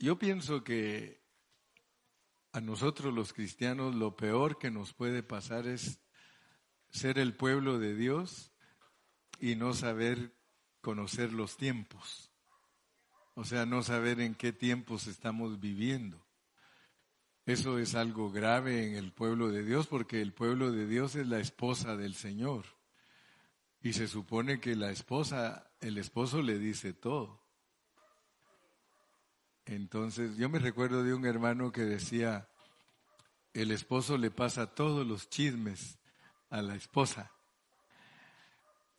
yo pienso que a nosotros los cristianos lo peor que nos puede pasar es ser el pueblo de Dios y no saber conocer los tiempos. O sea, no saber en qué tiempos estamos viviendo. Eso es algo grave en el pueblo de Dios porque el pueblo de Dios es la esposa del Señor. Y se supone que la esposa, el esposo le dice todo. Entonces, yo me recuerdo de un hermano que decía, el esposo le pasa todos los chismes a la esposa.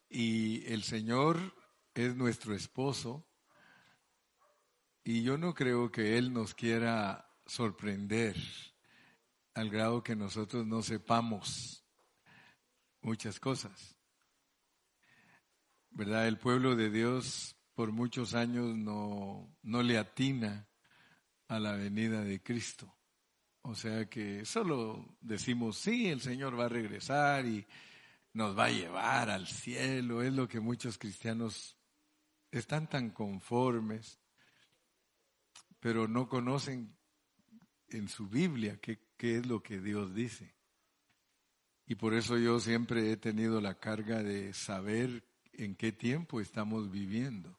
Y el Señor es nuestro esposo. Y yo no creo que Él nos quiera sorprender al grado que nosotros no sepamos muchas cosas. ¿Verdad? El pueblo de Dios por muchos años no, no le atina a la venida de Cristo. O sea que solo decimos, sí, el Señor va a regresar y nos va a llevar al cielo. Es lo que muchos cristianos están tan conformes, pero no conocen en su Biblia qué, qué es lo que Dios dice. Y por eso yo siempre he tenido la carga de saber en qué tiempo estamos viviendo.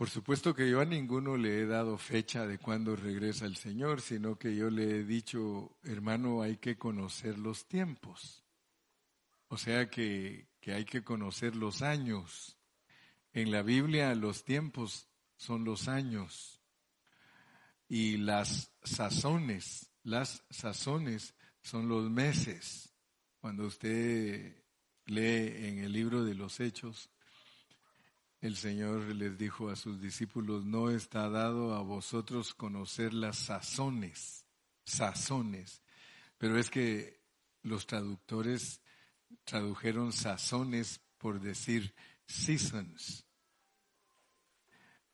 Por supuesto que yo a ninguno le he dado fecha de cuándo regresa el Señor, sino que yo le he dicho, hermano, hay que conocer los tiempos. O sea que, que hay que conocer los años. En la Biblia los tiempos son los años y las sazones, las sazones son los meses. Cuando usted lee en el libro de los Hechos, el Señor les dijo a sus discípulos, no está dado a vosotros conocer las sazones, sazones, pero es que los traductores tradujeron sazones por decir seasons.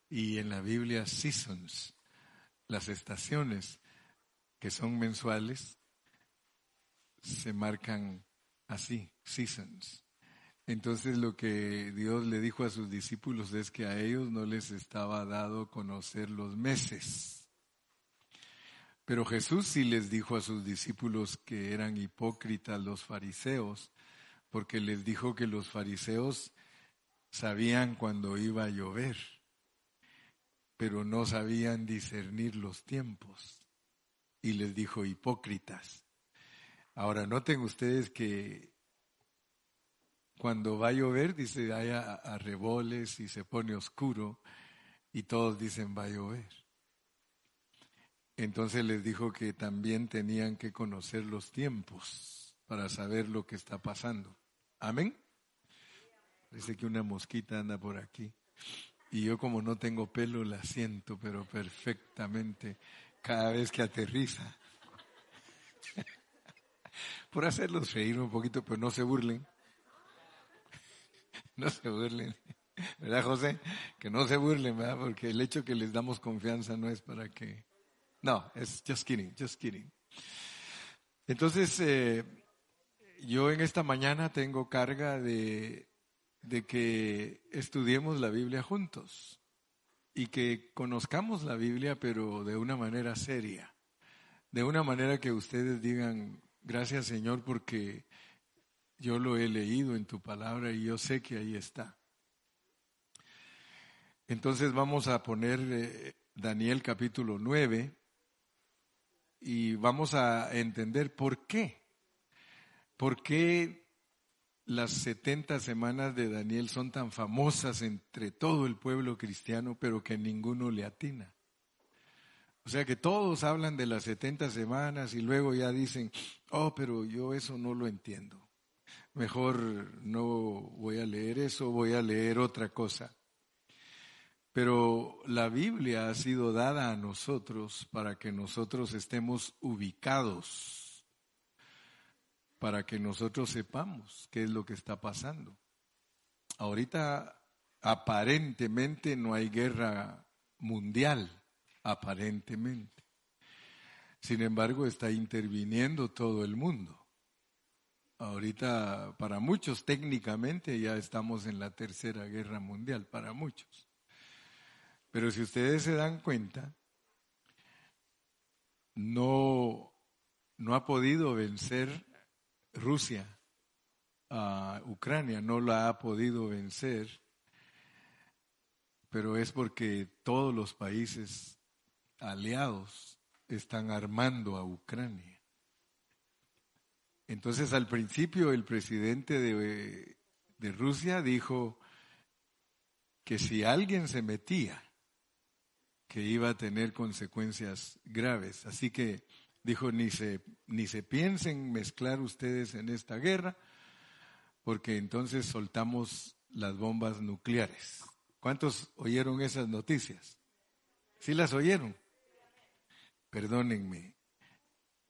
Y en la Biblia seasons las estaciones que son mensuales se marcan así, seasons. Entonces lo que Dios le dijo a sus discípulos es que a ellos no les estaba dado conocer los meses. Pero Jesús sí les dijo a sus discípulos que eran hipócritas los fariseos, porque les dijo que los fariseos sabían cuando iba a llover pero no sabían discernir los tiempos. Y les dijo hipócritas. Ahora noten ustedes que cuando va a llover, dice, hay arreboles y se pone oscuro y todos dicen va a llover. Entonces les dijo que también tenían que conocer los tiempos para saber lo que está pasando. Amén. Parece que una mosquita anda por aquí. Y yo como no tengo pelo la siento, pero perfectamente cada vez que aterriza. Por hacerlos reír un poquito, pero no se burlen. No se burlen. ¿Verdad, José? Que no se burlen, ¿verdad? Porque el hecho que les damos confianza no es para que... No, es just kidding, just kidding. Entonces, eh, yo en esta mañana tengo carga de de que estudiemos la Biblia juntos y que conozcamos la Biblia pero de una manera seria, de una manera que ustedes digan, gracias Señor porque yo lo he leído en tu palabra y yo sé que ahí está. Entonces vamos a poner eh, Daniel capítulo 9 y vamos a entender por qué. ¿Por qué las 70 semanas de Daniel son tan famosas entre todo el pueblo cristiano, pero que ninguno le atina. O sea que todos hablan de las 70 semanas y luego ya dicen, oh, pero yo eso no lo entiendo. Mejor no voy a leer eso, voy a leer otra cosa. Pero la Biblia ha sido dada a nosotros para que nosotros estemos ubicados para que nosotros sepamos qué es lo que está pasando. Ahorita aparentemente no hay guerra mundial, aparentemente. Sin embargo, está interviniendo todo el mundo. Ahorita, para muchos técnicamente ya estamos en la tercera guerra mundial, para muchos. Pero si ustedes se dan cuenta, no, no ha podido vencer Rusia a Ucrania, no la ha podido vencer, pero es porque todos los países aliados están armando a Ucrania. Entonces al principio el presidente de, Rusia dijo que si alguien se metía, que iba a tener consecuencias graves. Así que dijo, ni se, ni se piensen mezclar ustedes en esta guerra, porque entonces soltamos las bombas nucleares. ¿Cuántos oyeron esas noticias? ¿Sí las oyeron? Perdónenme,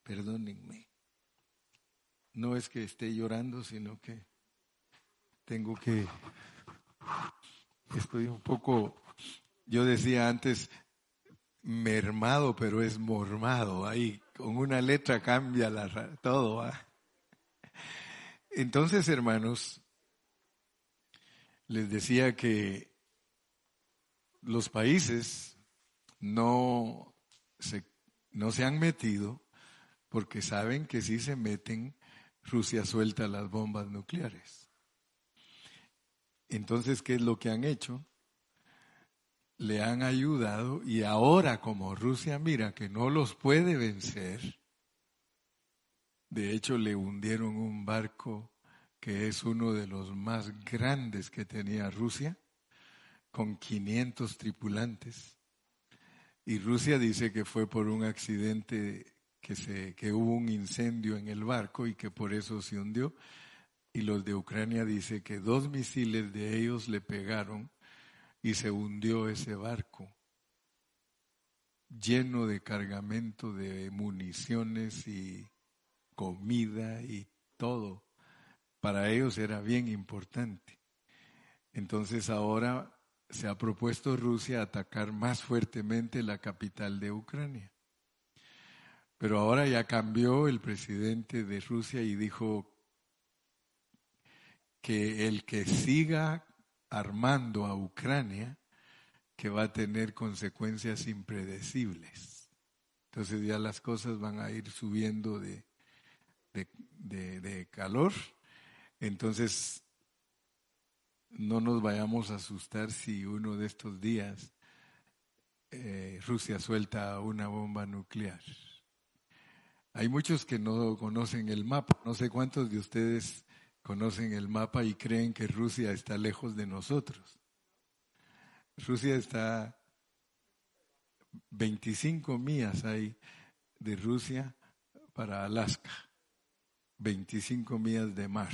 perdónenme. No es que esté llorando, sino que tengo que... Estoy un poco, yo decía antes, mermado, pero es mormado. Ahí con una letra cambia la, todo. Entonces, hermanos, les decía que los países no se, no se han metido porque saben que si se meten, Rusia suelta las bombas nucleares. Entonces, ¿qué es lo que han hecho? le han ayudado y ahora como Rusia mira que no los puede vencer, de hecho le hundieron un barco que es uno de los más grandes que tenía Rusia, con 500 tripulantes. Y Rusia dice que fue por un accidente que, se, que hubo un incendio en el barco y que por eso se hundió. Y los de Ucrania dice que dos misiles de ellos le pegaron y se hundió ese barco lleno de cargamento de municiones y comida y todo. Para ellos era bien importante. Entonces ahora se ha propuesto Rusia atacar más fuertemente la capital de Ucrania. Pero ahora ya cambió el presidente de Rusia y dijo que el que siga armando a Ucrania que va a tener consecuencias impredecibles. Entonces ya las cosas van a ir subiendo de, de, calor. Entonces no nos vayamos a asustar si uno de estos días eh, Rusia suelta una bomba nuclear. Hay muchos que no conocen el mapa. No sé cuántos de ustedes conocen el mapa y creen que Rusia está lejos de nosotros. Rusia está 25 millas hay de Rusia para Alaska, 25 millas de mar.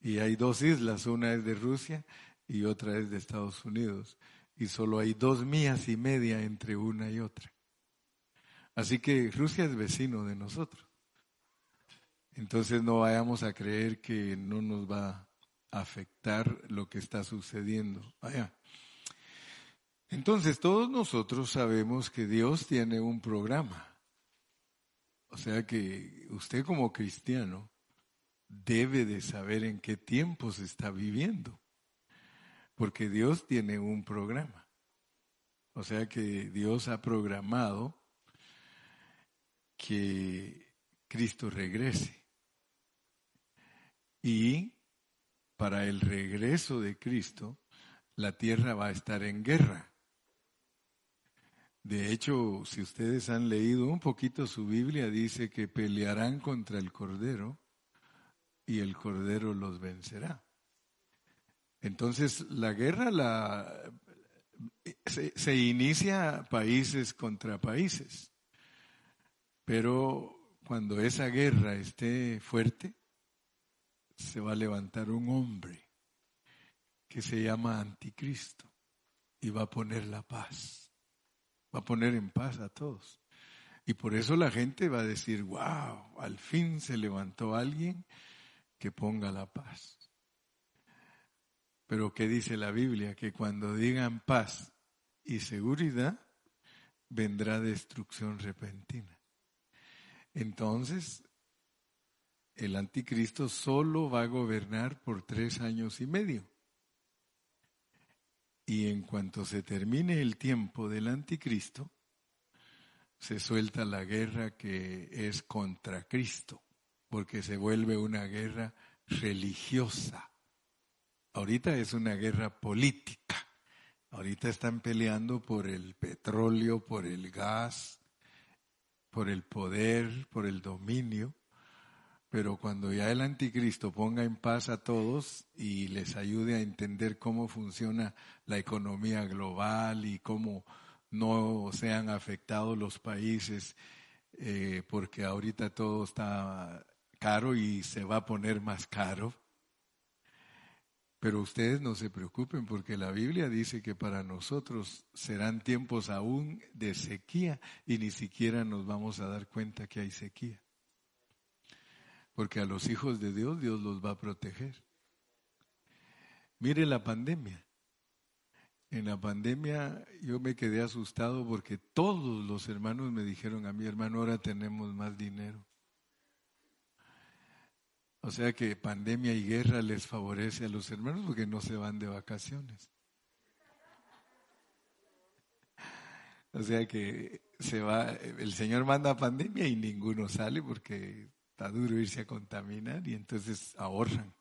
Y hay dos islas, una es de Rusia y otra es de Estados Unidos. Y solo hay dos millas y media entre una y otra. Así que Rusia es vecino de nosotros. Entonces no vayamos a creer que no nos va a afectar lo que está sucediendo allá. Entonces todos nosotros sabemos que Dios tiene un programa. O sea que usted como cristiano debe de saber en qué tiempo se está viviendo. Porque Dios tiene un programa. O sea que Dios ha programado que Cristo regrese. Y para el regreso de Cristo, la tierra va a estar en guerra. De hecho, si ustedes han leído un poquito su Biblia, dice que pelearán contra el Cordero y el Cordero los vencerá. Entonces, la guerra la, se, se inicia países contra países, pero cuando esa guerra esté fuerte, se va a levantar un hombre que se llama anticristo y va a poner la paz, va a poner en paz a todos. Y por eso la gente va a decir, wow, al fin se levantó alguien que ponga la paz. Pero ¿qué dice la Biblia? Que cuando digan paz y seguridad, vendrá destrucción repentina. Entonces, el anticristo solo va a gobernar por tres años y medio. y en cuanto se termine el tiempo del anticristo, se suelta la guerra que es contra Cristo, porque se vuelve una guerra religiosa. Ahorita es una guerra política. Ahorita están peleando por el petróleo, por el gas, por el poder, por el dominio. Pero cuando ya el anticristo ponga en paz a todos y les ayude a entender cómo funciona la economía global y cómo no sean afectados los países, eh, porque ahorita todo está caro y se va a poner más caro. Pero ustedes no se preocupen porque la Biblia dice que para nosotros serán tiempos aún de sequía y ni siquiera nos vamos a dar cuenta que hay sequía. Porque a los hijos de Dios Dios los va a proteger. Mire la pandemia. En la pandemia yo me quedé asustado porque todos los hermanos me dijeron a mi hermano, ahora tenemos más dinero. O sea que pandemia y guerra les favorece a los hermanos porque no se van de vacaciones. O sea que se va, el Señor manda pandemia y ninguno sale porque está duro irse a contaminar y entonces ahorran.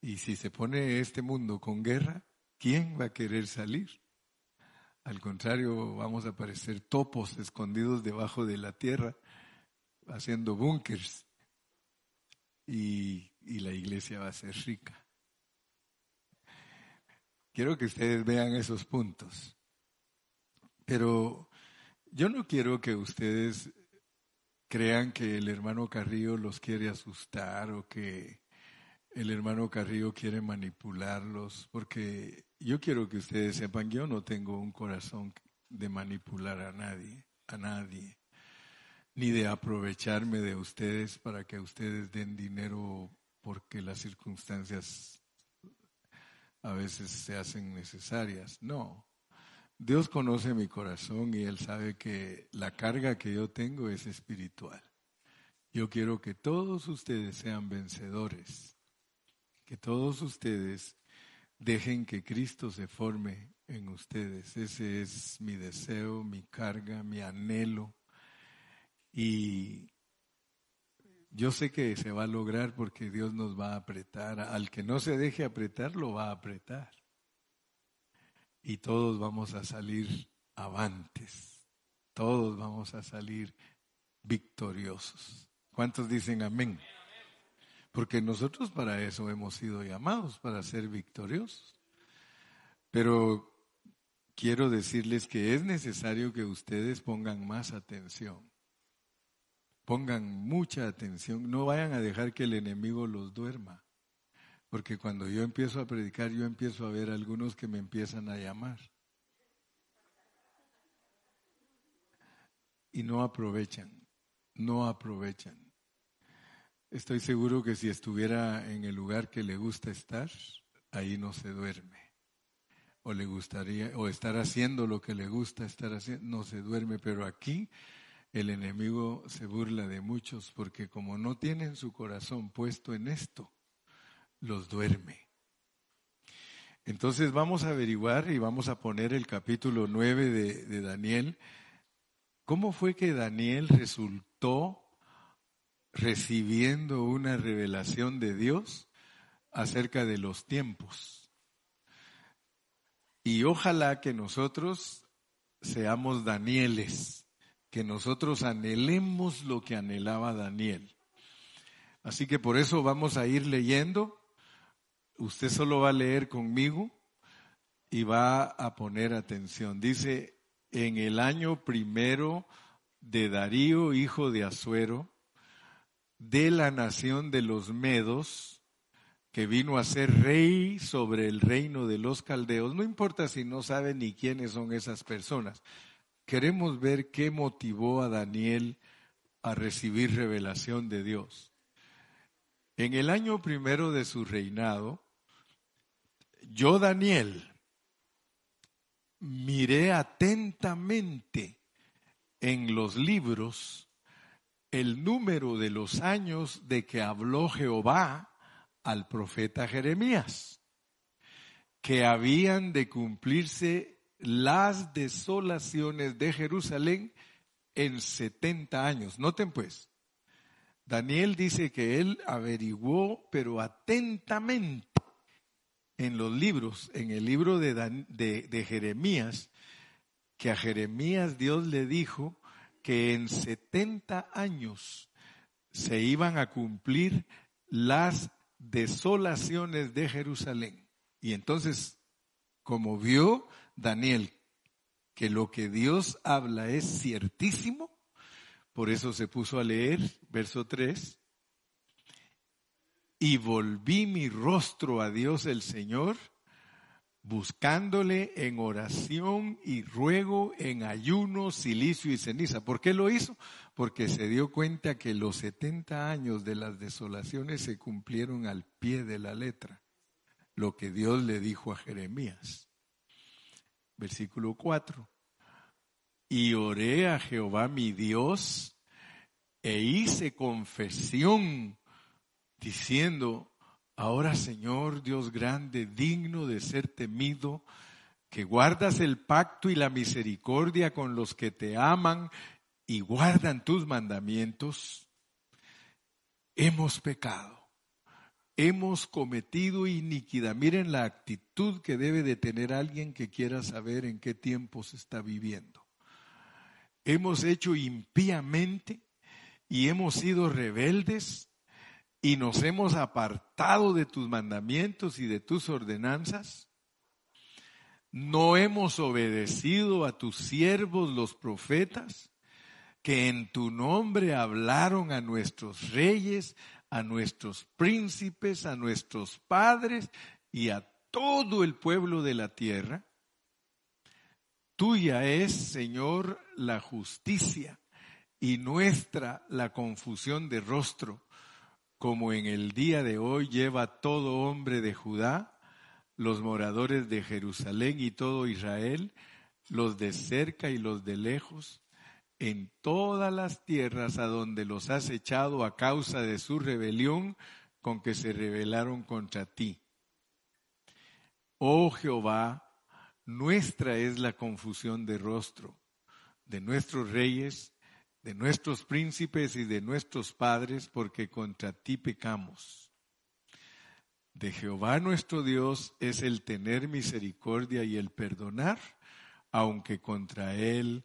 Y si se pone este mundo con guerra, ¿quién va a querer salir? Al contrario, vamos a parecer topos escondidos debajo de la tierra haciendo búnkers y, y la iglesia va a ser rica. Quiero que ustedes vean esos puntos. Pero yo no quiero que ustedes crean que el hermano Carrillo los quiere asustar o que el hermano Carrillo quiere manipularlos, porque yo quiero que ustedes sepan, yo no tengo un corazón de manipular a nadie, a nadie ni de aprovecharme de ustedes para que ustedes den dinero porque las circunstancias a veces se hacen necesarias. No. Dios conoce mi corazón y Él sabe que la carga que yo tengo es espiritual. Yo quiero que todos ustedes sean vencedores, que todos ustedes dejen que Cristo se forme en ustedes. Ese es mi deseo, mi carga, mi anhelo y yo sé que se va a lograr porque Dios nos va a apretar. Al que no se deje apretar, lo va a apretar. Y todos vamos a salir avantes. Todos vamos a salir victoriosos. ¿Cuántos dicen amén? Porque nosotros para eso hemos sido llamados, para ser victoriosos. Pero quiero decirles que es necesario que ustedes pongan más atención Pongan mucha atención, no vayan a dejar que el enemigo los duerma, porque cuando yo empiezo a predicar, yo empiezo a ver algunos que me empiezan a llamar. Y no aprovechan, no aprovechan. Estoy seguro que si estuviera en el lugar que le gusta estar, ahí no se duerme. O le gustaría, o estar haciendo lo que le gusta estar haciendo, no se duerme, pero aquí el enemigo se burla de muchos porque como no tienen su corazón puesto en esto, los duerme. Entonces vamos a averiguar y vamos a poner el capítulo 9 de, de Daniel. ¿Cómo fue que Daniel resultó recibiendo una revelación de Dios acerca de los tiempos? Y ojalá que nosotros seamos Danieles que nosotros anhelemos lo que anhelaba Daniel. Así que por eso vamos a ir leyendo. Usted solo va a leer conmigo y va a poner atención. Dice, en el año primero de Darío, hijo de Azuero, de la nación de los Medos, que vino a ser rey sobre el reino de los caldeos. No importa si no sabe ni quiénes son esas personas queremos ver qué motivó a Daniel a recibir revelación de Dios. En el año primero de su reinado, yo, Daniel, miré atentamente en los libros el número de los años de que habló Jehová al profeta Jeremías. que habían de cumplirse las desolaciones de Jerusalén en 70 años. Noten pues, Daniel dice que él averiguó, pero atentamente, en los libros, en el libro de, de, Jeremías, que a Jeremías Dios le dijo que en 70 años se iban a cumplir las desolaciones de Jerusalén. Y entonces, como vio Daniel que lo que Dios habla es ciertísimo, por eso se puso a leer, verso 3, y volví mi rostro a Dios el Señor, buscándole en oración y ruego, en ayuno, silicio y ceniza. ¿Por qué lo hizo? Porque se dio cuenta que los 70 años de las desolaciones se cumplieron al pie de la letra, lo que Dios le dijo a Jeremías. Versículo 4 y oré a Jehová mi Dios e hice confesión diciendo, ahora Señor Dios grande, digno de ser temido, que guardas el pacto y la misericordia con los que te aman y guardan tus mandamientos, hemos pecado, hemos cometido iniquidad. Miren la actitud que debe de tener alguien que quiera saber en qué tiempo se está viviendo hemos hecho impíamente y hemos sido rebeldes y nos hemos apartado de tus mandamientos y de tus ordenanzas. No hemos obedecido a tus siervos los profetas, que en tu nombre hablaron a nuestros reyes, a nuestros príncipes, a nuestros padres y a todo el pueblo de la tierra. Tuya es, Señor, la justicia y nuestra la confusión de rostro, como en el día de hoy lleva todo hombre de Judá, los moradores de Jerusalén y todo Israel, los de cerca y los de lejos, en todas las tierras a donde los has echado a causa de su rebelión con que se rebelaron contra ti. Oh Jehová, nuestra es la confusión de rostro de nuestros reyes, de nuestros príncipes y de nuestros padres, porque contra ti pecamos. De Jehová nuestro Dios es el tener misericordia y el perdonar, aunque contra Él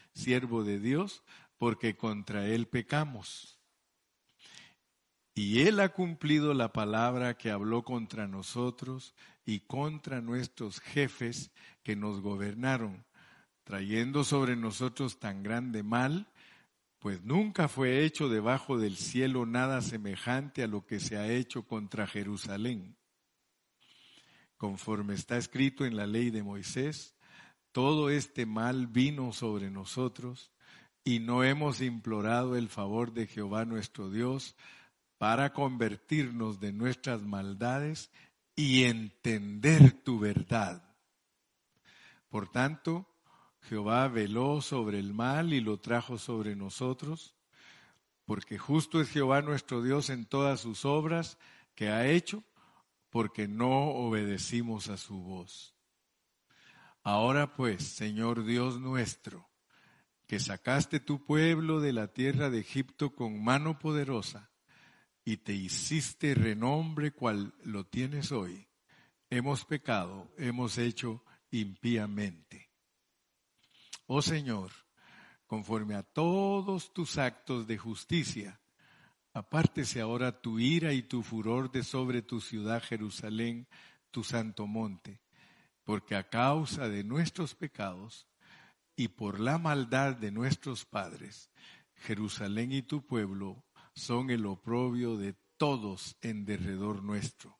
siervo de Dios, porque contra él pecamos. Y él ha cumplido la palabra que habló contra nosotros y contra nuestros jefes que nos gobernaron, trayendo sobre nosotros tan grande mal, pues nunca fue hecho debajo del cielo nada semejante a lo que se ha hecho contra Jerusalén. Conforme está escrito en la ley de Moisés, todo este mal vino sobre nosotros y no hemos implorado el favor de Jehová nuestro Dios para convertirnos de nuestras maldades y entender tu verdad. Por tanto, Jehová veló sobre el mal y lo trajo sobre nosotros, porque justo es Jehová nuestro Dios en todas sus obras que ha hecho, porque no obedecimos a su voz. Ahora pues, Señor Dios nuestro, que sacaste tu pueblo de la tierra de Egipto con mano poderosa y te hiciste renombre cual lo tienes hoy, hemos pecado, hemos hecho impíamente. Oh Señor, conforme a todos tus actos de justicia, apártese ahora tu ira y tu furor de sobre tu ciudad Jerusalén, tu santo monte, porque a causa de nuestros pecados y por la maldad de nuestros padres, Jerusalén y tu pueblo son el oprobio de todos en derredor nuestro.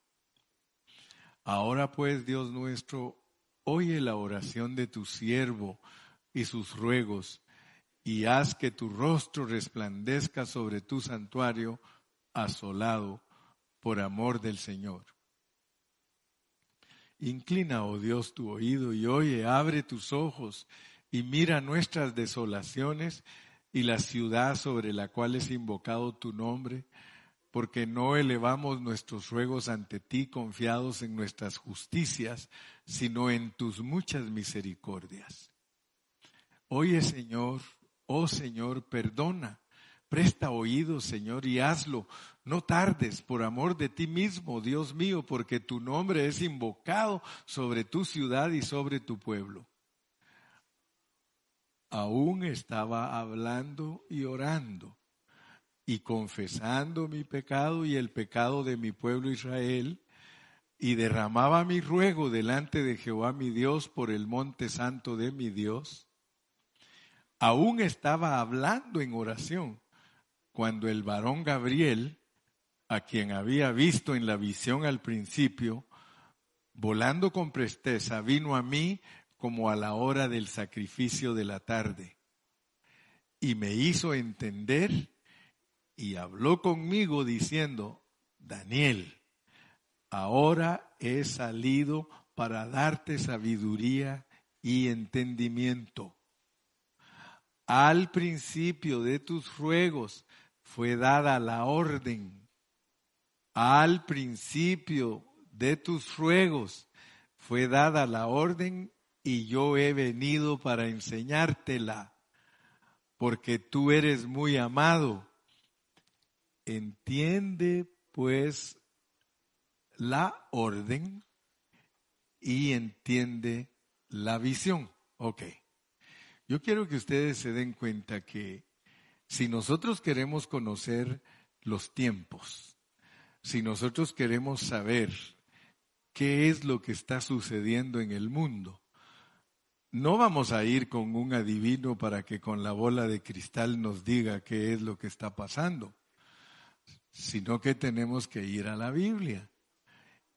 Ahora pues, Dios nuestro, oye la oración de tu siervo y sus ruegos, y haz que tu rostro resplandezca sobre tu santuario asolado por amor del Señor. Inclina, oh Dios, tu oído y oye, abre tus ojos y mira nuestras desolaciones y la ciudad sobre la cual es invocado tu nombre, porque no elevamos nuestros ruegos ante ti confiados en nuestras justicias, sino en tus muchas misericordias. Oye, Señor, oh Señor, perdona, presta oído, Señor, y hazlo. No tardes por amor de ti mismo, Dios mío, porque tu nombre es invocado sobre tu ciudad y sobre tu pueblo aún estaba hablando y orando y confesando mi pecado y el pecado de mi pueblo Israel, y derramaba mi ruego delante de Jehová mi Dios por el monte santo de mi Dios, aún estaba hablando en oración cuando el varón Gabriel, a quien había visto en la visión al principio, volando con presteza, vino a mí como a la hora del sacrificio de la tarde. Y me hizo entender y habló conmigo diciendo, Daniel, ahora he salido para darte sabiduría y entendimiento. Al principio de tus ruegos fue dada la orden. Al principio de tus ruegos fue dada la orden y yo he venido para enseñártela, porque tú eres muy amado. Entiende pues la orden y entiende la visión. Ok. Yo quiero que ustedes se den cuenta que si nosotros queremos conocer los tiempos, si nosotros queremos saber qué es lo que está sucediendo en el mundo, no vamos a ir con un adivino para que con la bola de cristal nos diga qué es lo que está pasando, sino que tenemos que ir a la Biblia.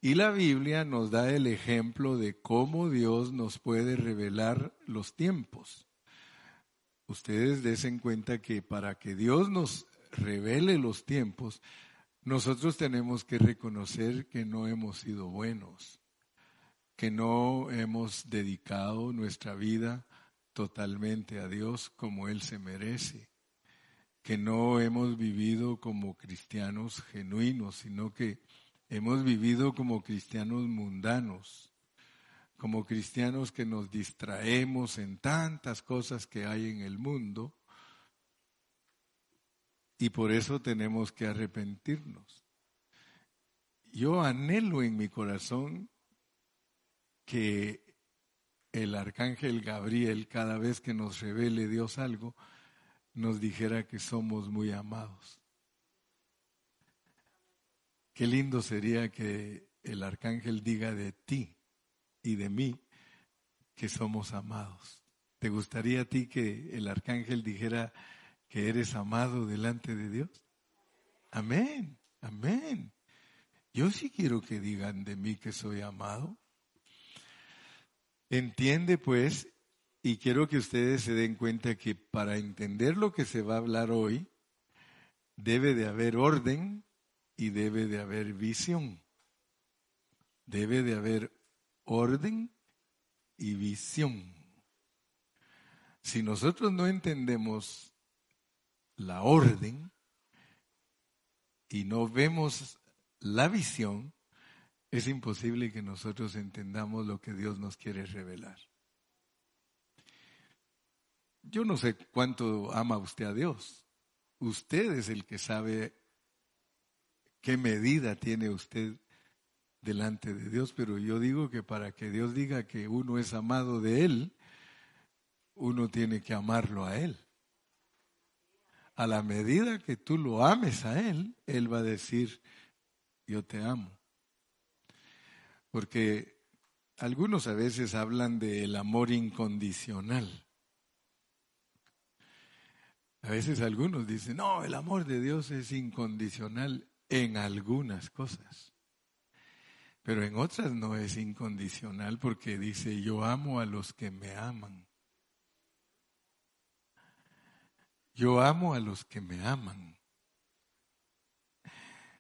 Y la Biblia nos da el ejemplo de cómo Dios nos puede revelar los tiempos. Ustedes desen cuenta que para que Dios nos revele los tiempos, nosotros tenemos que reconocer que no hemos sido buenos que no hemos dedicado nuestra vida totalmente a Dios como Él se merece, que no hemos vivido como cristianos genuinos, sino que hemos vivido como cristianos mundanos, como cristianos que nos distraemos en tantas cosas que hay en el mundo y por eso tenemos que arrepentirnos. Yo anhelo en mi corazón que el arcángel Gabriel, cada vez que nos revele Dios algo, nos dijera que somos muy amados. Qué lindo sería que el arcángel diga de ti y de mí que somos amados. ¿Te gustaría a ti que el arcángel dijera que eres amado delante de Dios? Amén, amén. Yo sí quiero que digan de mí que soy amado. Entiende pues, y quiero que ustedes se den cuenta que para entender lo que se va a hablar hoy, debe de haber orden y debe de haber visión. Debe de haber orden y visión. Si nosotros no entendemos la orden y no vemos la visión, es imposible que nosotros entendamos lo que Dios nos quiere revelar. Yo no sé cuánto ama usted a Dios. Usted es el que sabe qué medida tiene usted delante de Dios, pero yo digo que para que Dios diga que uno es amado de Él, uno tiene que amarlo a Él. A la medida que tú lo ames a Él, Él va a decir, yo te amo. Porque algunos a veces hablan del amor incondicional. A veces algunos dicen, no, el amor de Dios es incondicional en algunas cosas. Pero en otras no es incondicional porque dice, yo amo a los que me aman. Yo amo a los que me aman.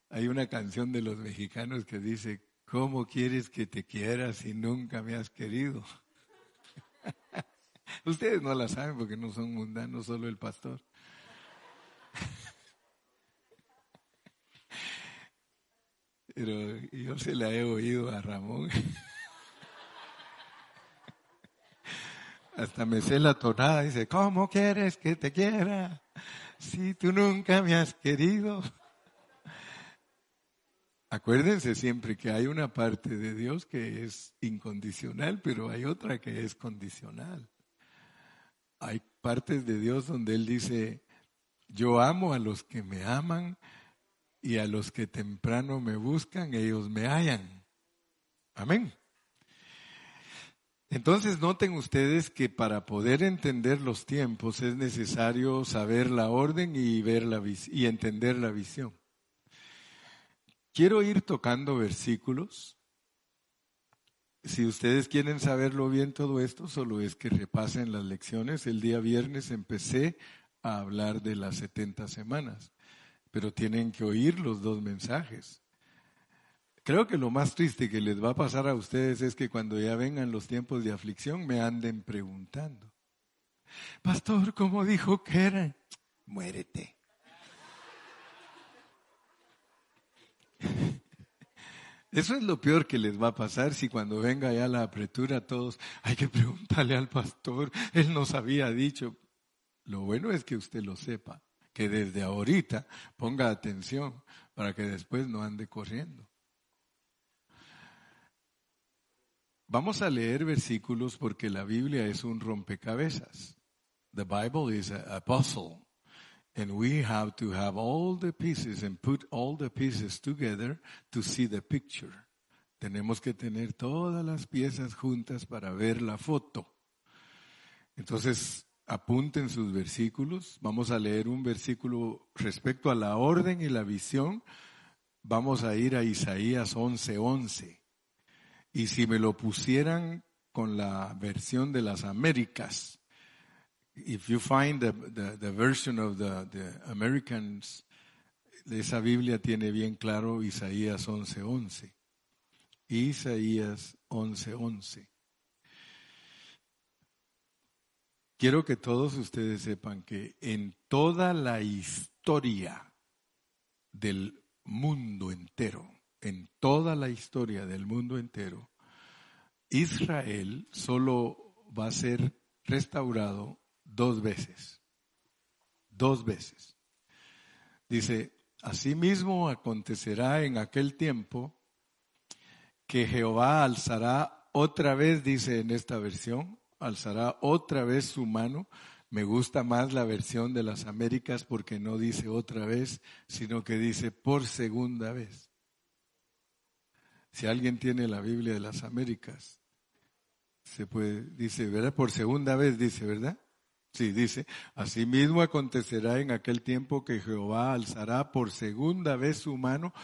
Hay una canción de los mexicanos que dice, ¿cómo quieres que te quiera si nunca me has querido? Ustedes no la saben porque no son mundanos, solo el pastor. Pero yo se la he oído a Ramón. Hasta me sé la tonada, dice, ¿cómo quieres que te quiera si tú nunca me has querido? Acuérdense siempre que hay una parte de Dios que es incondicional, pero hay otra que es condicional. Hay partes de Dios donde Él dice, yo amo a los que me aman y a los que temprano me buscan, ellos me hallan. Amén. Entonces noten ustedes que para poder entender los tiempos es necesario saber la orden y ver la y entender la visión. Quiero ir tocando versículos. Si ustedes quieren saberlo bien todo esto, solo es que repasen las lecciones. El día viernes empecé a hablar de las 70 semanas, pero tienen que oír los dos mensajes. Creo que lo más triste que les va a pasar a ustedes es que cuando ya vengan los tiempos de aflicción me anden preguntando, Pastor, ¿cómo dijo que era? Muérete. Eso es lo peor que les va a pasar si cuando venga ya la apretura todos, hay que preguntarle al pastor, él nos había dicho. Lo bueno es que usted lo sepa, que desde ahorita ponga atención para que después no ande corriendo. Vamos a leer versículos porque la Biblia es un rompecabezas. The Bible is a, puzzle. And we have to have all the pieces and put all the pieces together to see the picture. Tenemos que tener todas las piezas juntas para ver la foto. Entonces, apunten sus versículos. Vamos a leer un versículo respecto a la orden y la visión. Vamos a ir a Isaías 11:11. 11. Y si me lo pusieran con la versión de las Américas, if you find the, the, version of the, the, Americans, esa Biblia tiene bien claro Isaías 11:11. 11. Isaías 11:11. 11. Quiero que todos ustedes sepan que en toda la historia del mundo entero, en toda la historia del mundo entero, Israel solo va a ser restaurado dos veces. Dos veces. Dice, asimismo acontecerá en aquel tiempo que Jehová alzará otra vez, dice en esta versión, alzará otra vez su mano. Me gusta más la versión de las Américas porque no dice otra vez, sino que dice por segunda vez. Si alguien tiene la Biblia de las Américas, se puede, dice, ¿verdad? Por segunda vez dice, ¿verdad? Sí, dice, asimismo acontecerá en aquel tiempo que Jehová alzará por segunda vez su mano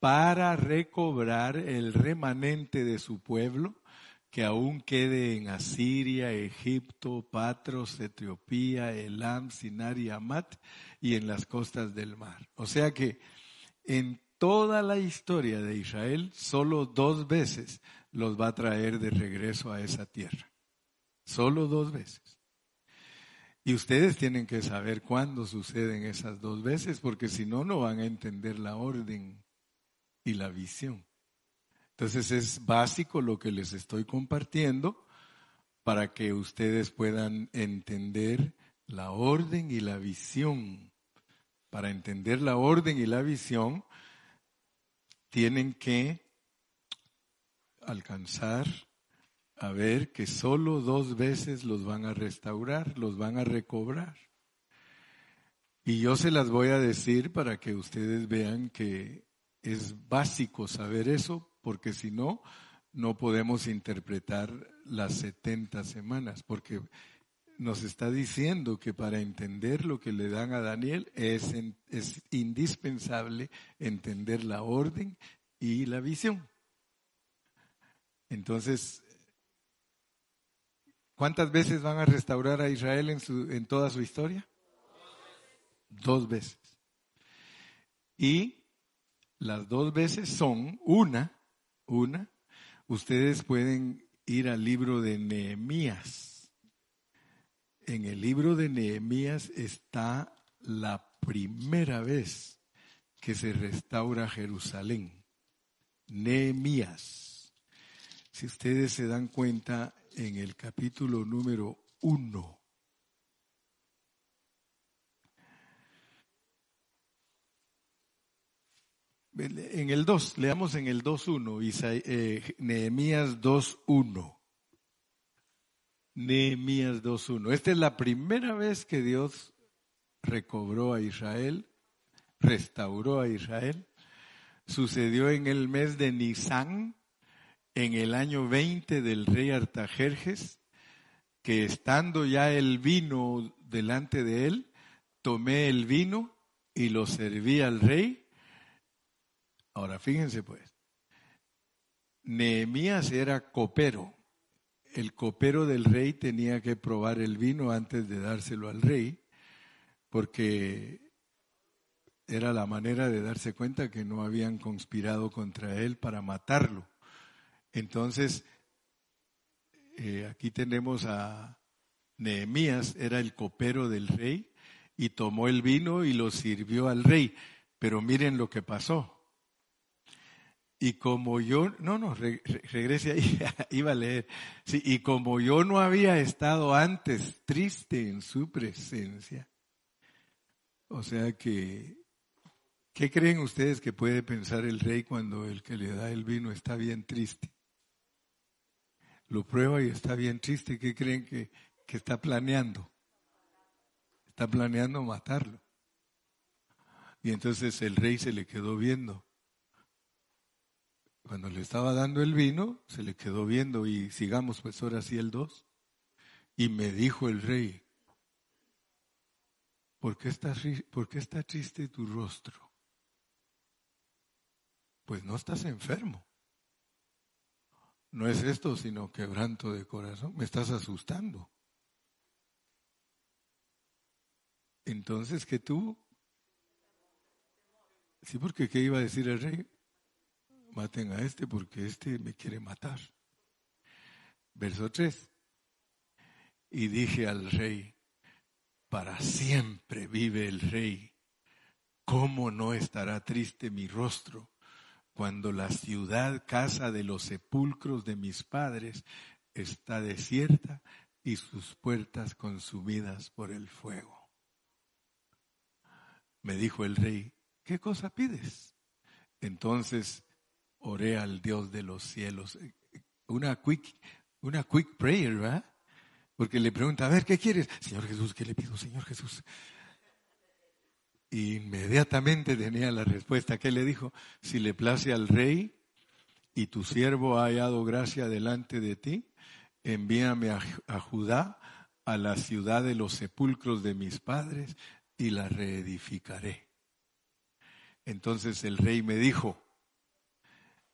para recobrar el remanente de su pueblo que aún quede en Asiria, Egipto, Patros, Etiopía, Elam, Sinar y Amat y en las costas del mar. O sea que en toda la historia de Israel, solo dos veces los va a traer de regreso a esa tierra. Solo dos veces. Y ustedes tienen que saber cuándo suceden esas dos veces, porque si no, no van a entender la orden y la visión. Entonces es básico lo que les estoy compartiendo para que ustedes puedan entender la orden y la visión. Para entender la orden y la visión, tienen que alcanzar a ver que solo dos veces los van a restaurar, los van a recobrar. Y yo se las voy a decir para que ustedes vean que es básico saber eso, porque si no, no podemos interpretar las 70 semanas, porque nos está diciendo que para entender lo que le dan a Daniel es, indispensable entender la orden y la visión. Entonces, ¿cuántas veces van a restaurar a Israel en, su, en toda su historia? Dos veces. Y las dos veces son una, una, ustedes pueden ir al libro de Nehemías. En el libro de Nehemías está la primera vez que se restaura Jerusalén. Nehemías. Si ustedes se dan cuenta, en el capítulo número uno, En el 2, leamos en el 2.1, eh, Nehemías 2.1. Nehemías 2.1. Esta es la primera vez que Dios recobró a Israel, restauró a Israel. Sucedió en el mes de Nisan, en el año 20 del rey Artajerjes, que estando ya el vino delante de él, tomé el vino y lo serví al rey Ahora, fíjense pues, Nehemías era copero. El copero del rey tenía que probar el vino antes de dárselo al rey, porque era la manera de darse cuenta que no habían conspirado contra él para matarlo. Entonces, eh, aquí tenemos a Nehemías, era el copero del rey, y tomó el vino y lo sirvió al rey. Pero miren lo que pasó. Y como yo, no, no, regrese ahí, iba a leer. Sí, y como yo no había estado antes triste en su presencia, o sea que, ¿qué creen ustedes que puede pensar el rey cuando el que le da el vino está bien triste? Lo prueba y está bien triste, ¿qué creen que, que está planeando? Está planeando matarlo. Y entonces el rey se le quedó viendo cuando le estaba dando el vino, se le quedó viendo y sigamos pues ahora sí el dos. Y me dijo el rey, ¿por qué, está, ¿por qué está triste tu rostro? Pues no estás enfermo. No es esto, sino quebranto de corazón. Me estás asustando. Entonces, que tú... Sí, porque ¿qué iba a decir el rey? Maten a este porque este me quiere matar. Verso 3. Y dije al rey, para siempre vive el rey. ¿Cómo no estará triste mi rostro cuando la ciudad, casa de los sepulcros de mis padres, está desierta y sus puertas consumidas por el fuego? Me dijo el rey, ¿qué cosa pides? Entonces oré al Dios de los cielos. Una quick, una quick prayer, ¿verdad? Porque le pregunta, a ver, ¿qué quieres? Señor Jesús, ¿qué le pido, Señor Jesús? inmediatamente tenía la respuesta. ¿Qué le dijo? Si le place al rey y tu siervo ha hallado gracia delante de ti, envíame a, a Judá, a la ciudad de los sepulcros de mis padres, y la reedificaré. Entonces el rey me dijo,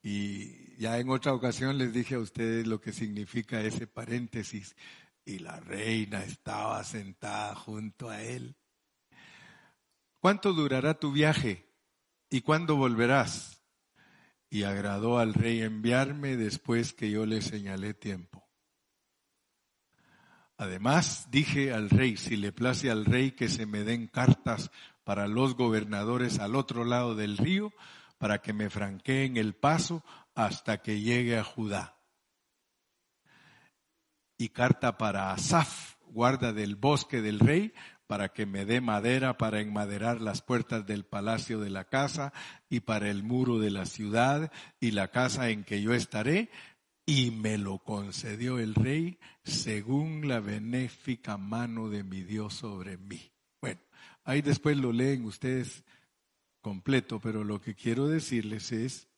y ya en otra ocasión les dije a ustedes lo que significa ese paréntesis. Y la reina estaba sentada junto a él. ¿Cuánto durará tu viaje? ¿Y cuándo volverás? Y agradó al rey enviarme después que yo le señalé tiempo. Además dije al rey, si le place al rey que se me den cartas para los gobernadores al otro lado del río, para que me franqueen el paso hasta que llegue a Judá. Y carta para Asaf, guarda del bosque del rey, para que me dé madera para enmaderar las puertas del palacio de la casa y para el muro de la ciudad y la casa en que yo estaré, y me lo concedió el rey según la benéfica mano de mi Dios sobre mí. Bueno, ahí después lo leen ustedes completo, pero lo que quiero decirles es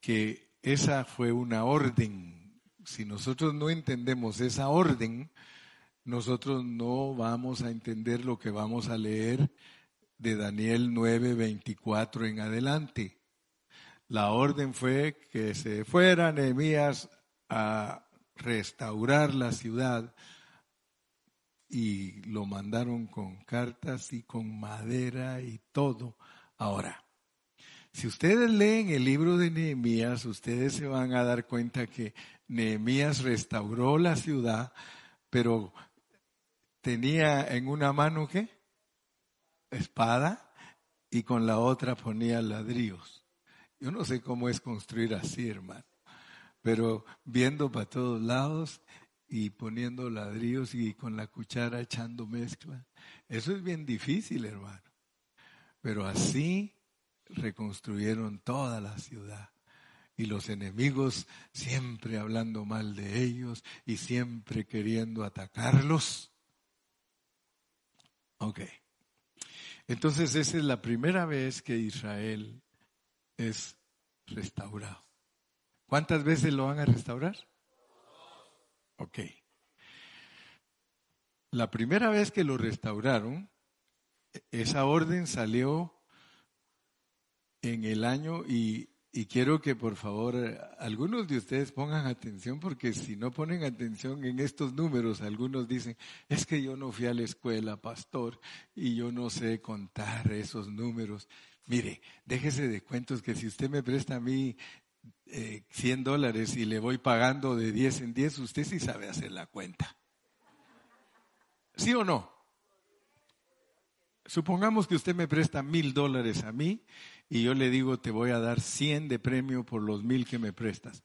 que esa fue una orden. Si nosotros no entendemos esa orden, nosotros no vamos a entender lo que vamos a leer de Daniel 9, 24 en adelante. La orden fue que se fuera Nehemías a restaurar la ciudad y lo mandaron con cartas y con madera y todo. Ahora, si ustedes leen el libro de Nehemías, ustedes se van a dar cuenta que Nehemías restauró la ciudad, pero tenía en una mano qué? Espada y con la otra ponía ladrillos. Yo no sé cómo es construir así, hermano, pero viendo para todos lados y poniendo ladrillos y con la cuchara echando mezcla. Eso es bien difícil, hermano. Pero así reconstruyeron toda la ciudad. Y los enemigos siempre hablando mal de ellos y siempre queriendo atacarlos. Ok. Entonces esa es la primera vez que Israel es restaurado. ¿Cuántas veces lo van a restaurar? Ok. La primera vez que lo restauraron, esa orden salió en el año y, quiero que por favor algunos de ustedes pongan atención porque si no ponen atención en estos números, algunos dicen, es que yo no fui a la escuela, pastor, y yo no sé contar esos números. Mire, déjese de cuentos que si usted me presta a mí eh, 100 dólares y le voy pagando de 10 en 10, usted sí sabe hacer la cuenta. ¿Sí o no? Supongamos que usted me presta mil dólares a mí y yo le digo te voy a dar 100 de premio por los mil que me prestas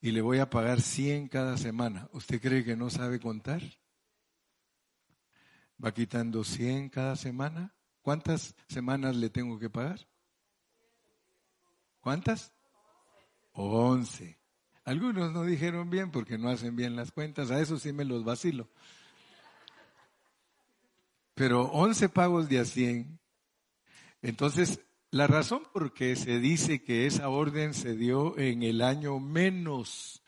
y le voy a pagar 100 cada semana. ¿Usted cree que no sabe contar? ¿Va quitando 100 cada semana? ¿Cuántas semanas le tengo que pagar? ¿Cuántas? Once. Algunos no dijeron bien porque no hacen bien las cuentas, a eso sí me los vacilo. Pero once pagos de a cien. Entonces, la razón por qué se dice que esa orden se dio en el año menos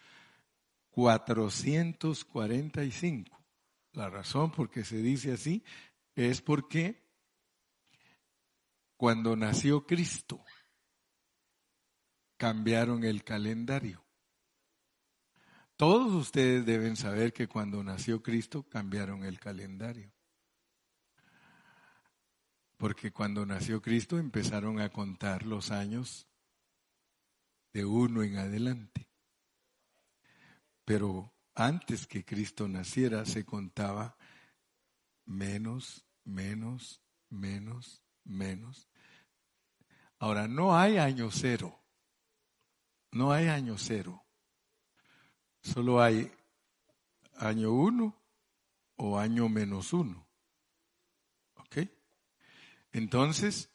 445, la razón por qué se dice así es porque cuando nació Cristo, cambiaron el calendario. Todos ustedes deben saber que cuando nació Cristo cambiaron el calendario. Porque cuando nació Cristo empezaron a contar los años de uno en adelante. Pero antes que Cristo naciera se contaba menos, menos, menos, menos. Ahora, no hay año cero. No hay año cero. Solo hay año uno o año menos uno. ¿Ok? Entonces,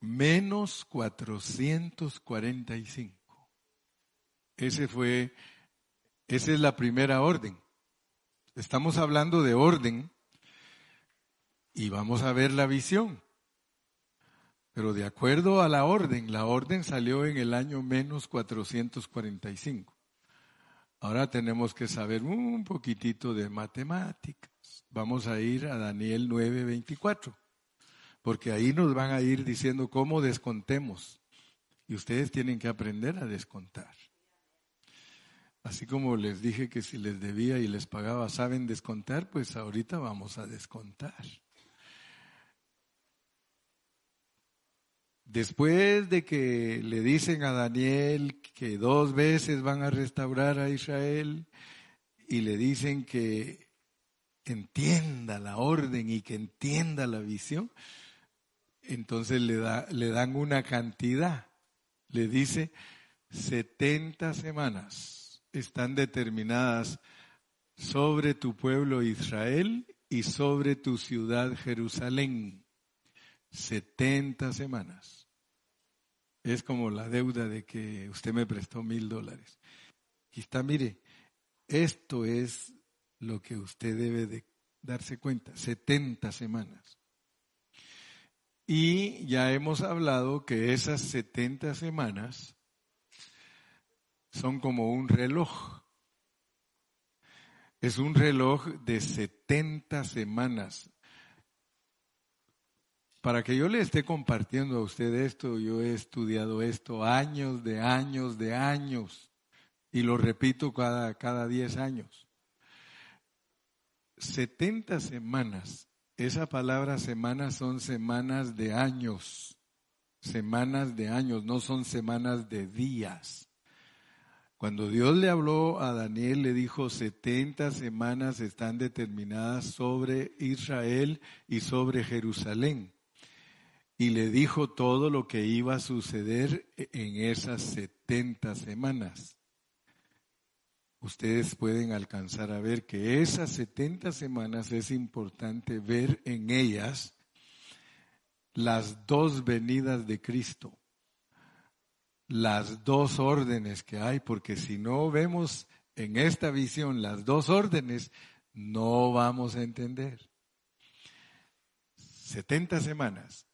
menos 445. Ese fue, esa es la primera orden. Estamos hablando de orden y vamos a ver la visión. Pero de acuerdo a la orden, la orden salió en el año menos 445. Ahora tenemos que saber un poquitito de matemáticas. Vamos a ir a Daniel 9:24, porque ahí nos van a ir diciendo cómo descontemos. Y ustedes tienen que aprender a descontar. Así como les dije que si les debía y les pagaba, saben descontar, pues ahorita vamos a descontar. Después de que le dicen a Daniel que dos veces van a restaurar a Israel y le dicen que entienda la orden y que entienda la visión, entonces le, da, le dan una cantidad. Le dice 70 semanas están determinadas sobre tu pueblo Israel y sobre tu ciudad Jerusalén. 70 semanas. Es como la deuda de que usted me prestó mil dólares. Y está, mire, esto es lo que usted debe de darse cuenta, 70 semanas. Y ya hemos hablado que esas 70 semanas son como un reloj. Es un reloj de 70 semanas. Para que yo le esté compartiendo a usted esto, yo he estudiado esto años de años de años y lo repito cada, cada 10 años. 70 semanas, esa palabra semanas son semanas de años, semanas de años, no son semanas de días. Cuando Dios le habló a Daniel, le dijo, 70 semanas están determinadas sobre Israel y sobre Jerusalén y le dijo todo lo que iba a suceder en esas 70 semanas. Ustedes pueden alcanzar a ver que esas 70 semanas es importante ver en ellas las dos venidas de Cristo, las dos órdenes que hay, porque si no vemos en esta visión las dos órdenes, no vamos a entender. 70 semanas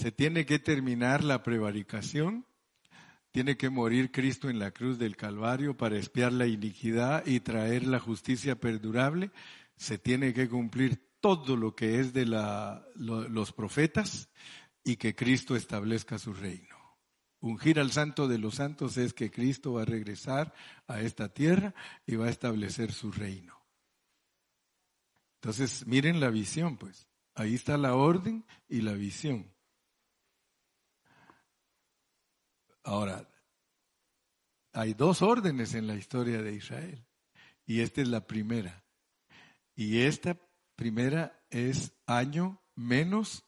se tiene que terminar la prevaricación, tiene que morir Cristo en la cruz del Calvario para espiar la iniquidad y traer la justicia perdurable, se tiene que cumplir todo lo que es de los profetas y que Cristo establezca su reino. Ungir al santo de los santos es que Cristo va a regresar a esta tierra y va a establecer su reino. Entonces, miren la visión, pues. Ahí está la orden y la visión. Ahora, hay dos órdenes en la historia de Israel y esta es la primera. Y esta primera es año menos,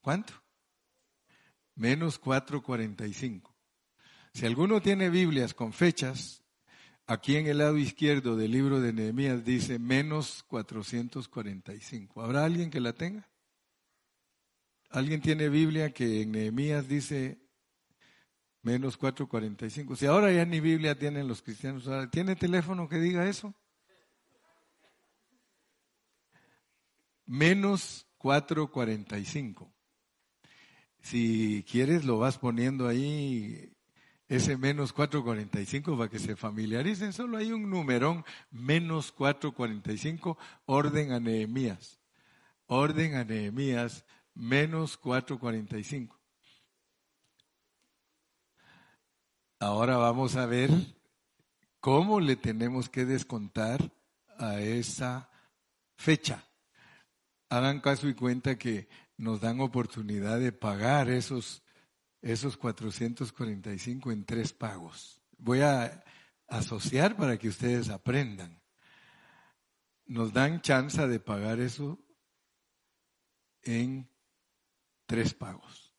¿cuánto? Menos 445. Si alguno tiene Biblias con fechas, aquí en el lado izquierdo del libro de Nehemías dice menos 445. ¿Habrá alguien que la tenga? ¿Alguien tiene Biblia que en Nehemías dice menos 445. Si ahora ya ni Biblia tienen los cristianos, ¿tiene teléfono que diga eso? Menos 445. Si quieres lo vas poniendo ahí ese menos 445 para que se familiaricen. Solo hay un numerón menos 445, orden a Nehemías. Orden a Nehemías menos 445. Ahora vamos a ver cómo le tenemos que descontar a esa fecha. Hagan caso y cuenta que nos dan oportunidad de pagar esos, esos 445 en tres pagos. Voy a asociar para que ustedes aprendan. Nos dan chance de pagar eso en tres pagos.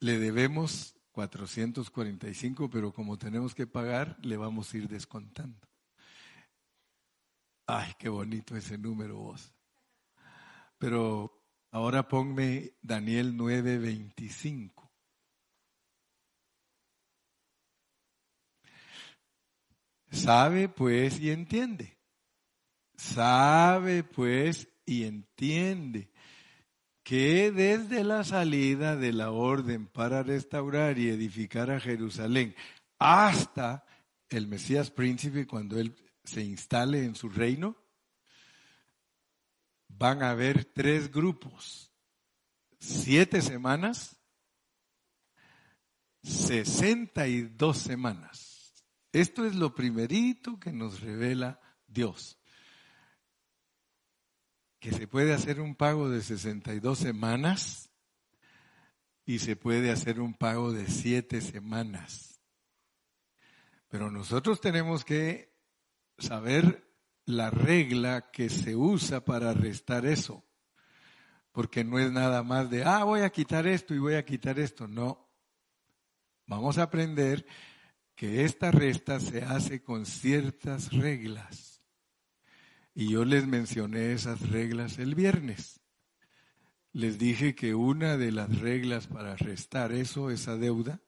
Le debemos 445, pero como tenemos que pagar, le vamos a ir descontando. Ay, qué bonito ese número vos. Pero ahora ponme Daniel 9:25. Sabe pues y entiende. Sabe pues y entiende que desde la salida de la orden para restaurar y edificar a Jerusalén hasta el Mesías príncipe cuando él se instale en su reino, van a haber tres grupos, siete semanas, sesenta y dos semanas. Esto es lo primerito que nos revela Dios que se puede hacer un pago de 62 semanas y se puede hacer un pago de 7 semanas. Pero nosotros tenemos que saber la regla que se usa para restar eso. Porque no es nada más de, ah, voy a quitar esto y voy a quitar esto. No. Vamos a aprender que esta resta se hace con ciertas reglas. Y yo les mencioné esas reglas el viernes. Les dije que una de las reglas para restar eso, esa deuda,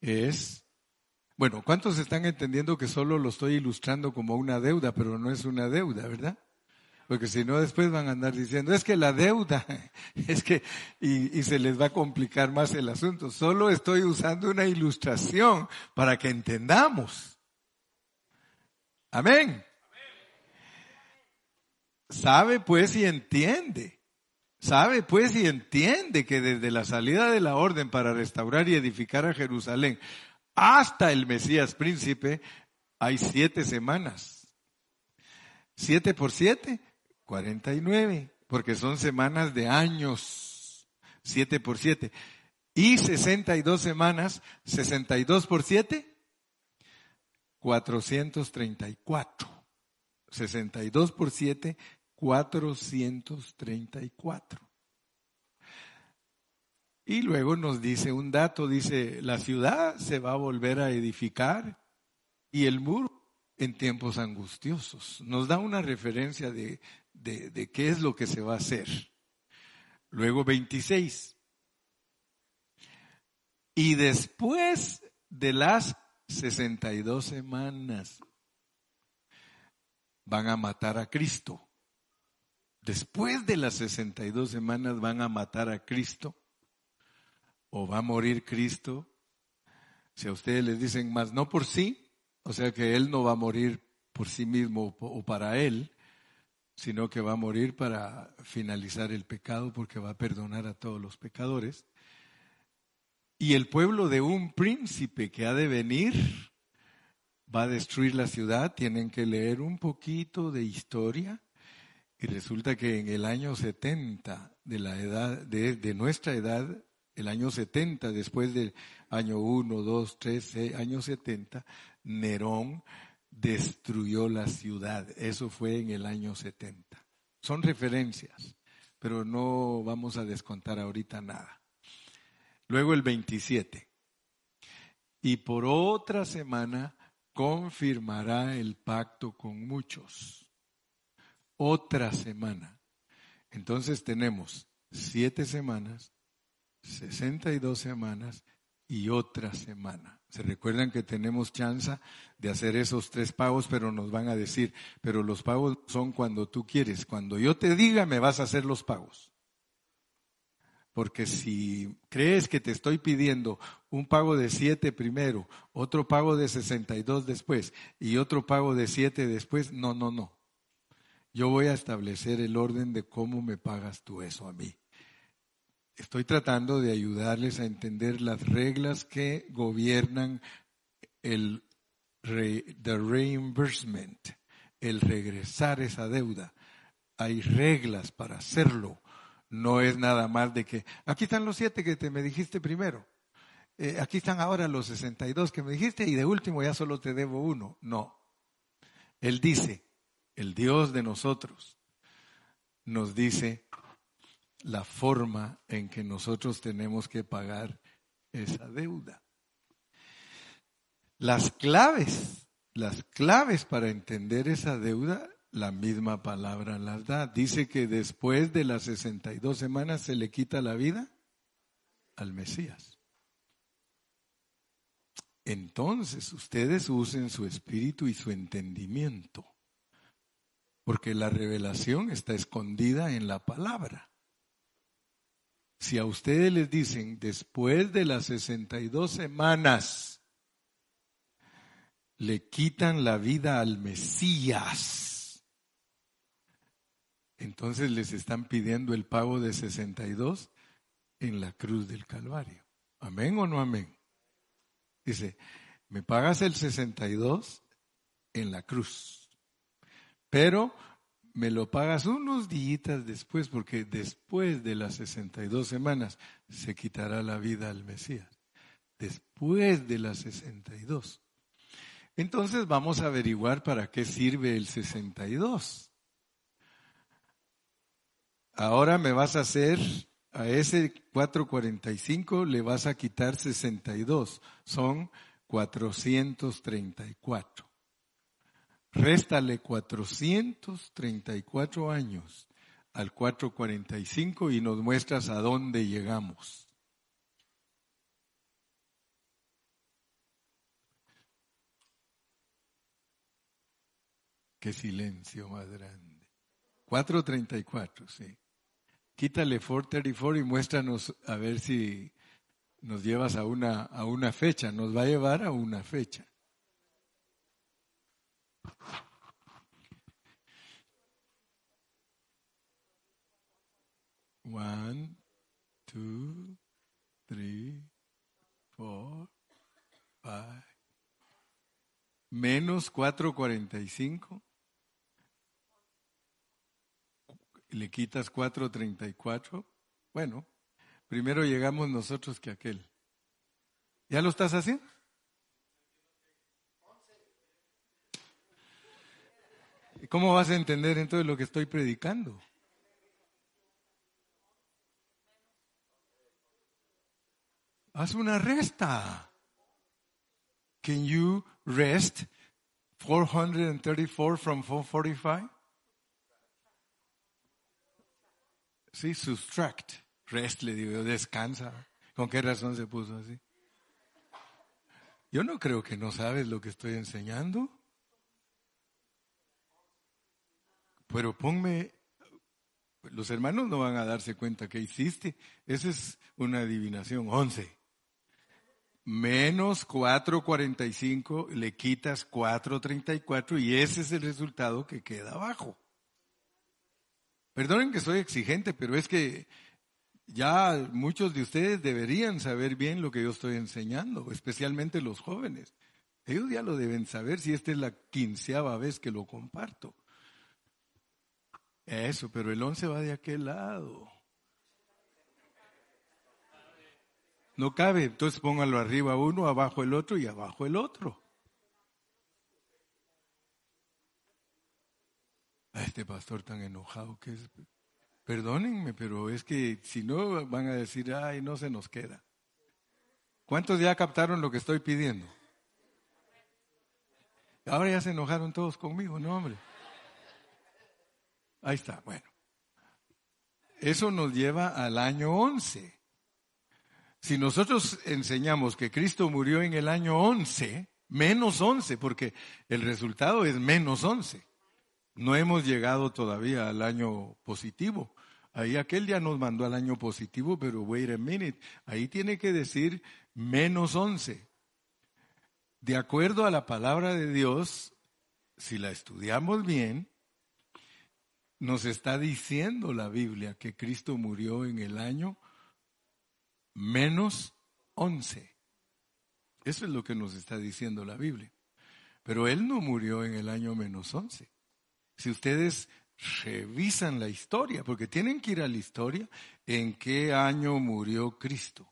es, bueno, ¿cuántos están entendiendo que solo lo estoy ilustrando como una deuda, pero no es una deuda, verdad? Porque si no, después van a andar diciendo, es que la deuda, es que, y, y, se les va a complicar más el asunto. Solo estoy usando una ilustración para que entendamos. Amén. Sabe pues y entiende. sabe pues y entiende que desde la salida de la orden para restaurar y edificar a Jerusalén hasta el Mesías príncipe hay siete semanas. Siete por siete, cuarenta y nueve, porque son semanas de años. Siete por siete. Y sesenta y dos semanas, sesenta y dos por siete, cuatrocientos treinta y cuatro. Sesenta y dos por siete, 434. Y luego nos dice un dato, dice, la ciudad se va a volver a edificar y el muro en tiempos angustiosos. Nos da una referencia de, de, qué es lo que se va a hacer. Luego 26. Y después de las 62 semanas van a matar a Cristo después de las 62 semanas van a matar a Cristo o va a morir Cristo. Si a ustedes les dicen más, no por sí, o sea que Él no va a morir por sí mismo o para Él, sino que va a morir para finalizar el pecado porque va a perdonar a todos los pecadores. Y el pueblo de un príncipe que ha de venir va a destruir la ciudad. Tienen que leer un poquito de historia y resulta que en el año 70 de la edad, de, nuestra edad, el año 70, después del año 1, 2, 3, año 70, Nerón destruyó la ciudad. Eso fue en el año 70. Son referencias, pero no vamos a descontar ahorita nada. Luego el 27. Y por otra semana confirmará el pacto con muchos otra semana. Entonces tenemos siete semanas, 62 semanas y otra semana. Se recuerdan que tenemos chance de hacer esos tres pagos, pero nos van a decir, pero los pagos son cuando tú quieres. Cuando yo te diga, me vas a hacer los pagos. Porque si crees que te estoy pidiendo un pago de siete primero, otro pago de 62 después y otro pago de siete después, no, no, no. Yo voy a establecer el orden de cómo me pagas tú eso a mí. Estoy tratando de ayudarles a entender las reglas que gobiernan el the reimbursement, el regresar esa deuda. Hay reglas para hacerlo. No es nada más de que, aquí están los siete que te me dijiste primero. Eh, aquí están ahora los 62 que me dijiste y de último ya solo te debo uno. No. Él dice, el Dios de nosotros, nos dice la forma en que nosotros tenemos que pagar esa deuda. Las claves, las claves para entender esa deuda, la misma palabra las da. Dice que después de las 62 semanas se le quita la vida al Mesías. Entonces ustedes usen su espíritu y su entendimiento porque la revelación está escondida en la palabra. Si a ustedes les dicen, después de las 62 semanas, le quitan la vida al Mesías, entonces les están pidiendo el pago de 62 en la cruz del Calvario. ¿Amén o no amén? Dice, me pagas el 62 en la cruz pero me lo pagas unos días después, porque después de las 62 semanas se quitará la vida al Mesías. Después de las 62. Entonces vamos a averiguar para qué sirve el 62. Ahora me vas a hacer, a ese 445 le vas a quitar 62. Son 434. Réstale 434 años al 445 y nos muestras a dónde llegamos. Qué silencio más grande. 434, sí. Quítale 434 y muéstranos a ver si nos llevas a una, a una fecha. Nos va a llevar a una fecha. Wow. two, three, four, five. Menos 445. Le quitas 434. Bueno, primero llegamos nosotros que aquel. ¿Ya lo estás haciendo? ¿Cómo vas a entender entonces lo que estoy predicando? Haz una resta. Can you rest 434 from 445? Sí, subtract. Rest le digo, descansa. ¿Con qué razón se puso así? Yo no creo que no sabes lo que estoy enseñando. Pero ponme, los hermanos no van a darse cuenta que hiciste. Esa es una adivinación. 11. Menos 4.45, le quitas 4.34 y ese es el resultado que queda abajo. Perdonen que soy exigente, pero es que ya muchos de ustedes deberían saber bien lo que yo estoy enseñando, especialmente los jóvenes. Ellos ya lo deben saber si esta es la quinceava vez que lo comparto. Eso, pero el once va de aquel lado. No cabe, entonces póngalo arriba uno, abajo el otro y abajo el otro. Este pastor tan enojado que es. Perdónenme, pero es que si no van a decir, ay, no se nos queda. ¿Cuántos ya captaron lo que estoy pidiendo? Ahora ya se enojaron todos conmigo, no, hombre. Ahí está, bueno. Eso nos lleva al año 11. Si nosotros enseñamos que Cristo murió en el año 11, menos 11, porque el resultado es menos 11. No hemos llegado todavía al año positivo. Ahí aquel ya nos mandó al año positivo, pero wait a minute. Ahí tiene que decir menos 11. De acuerdo a la palabra de Dios, si la estudiamos bien, nos está diciendo la Biblia que Cristo murió en el año menos 11. Eso es lo que nos está diciendo la Biblia. Pero Él no murió en el año menos 11. Si ustedes revisan la historia, porque tienen que ir a la historia, en qué año murió Cristo.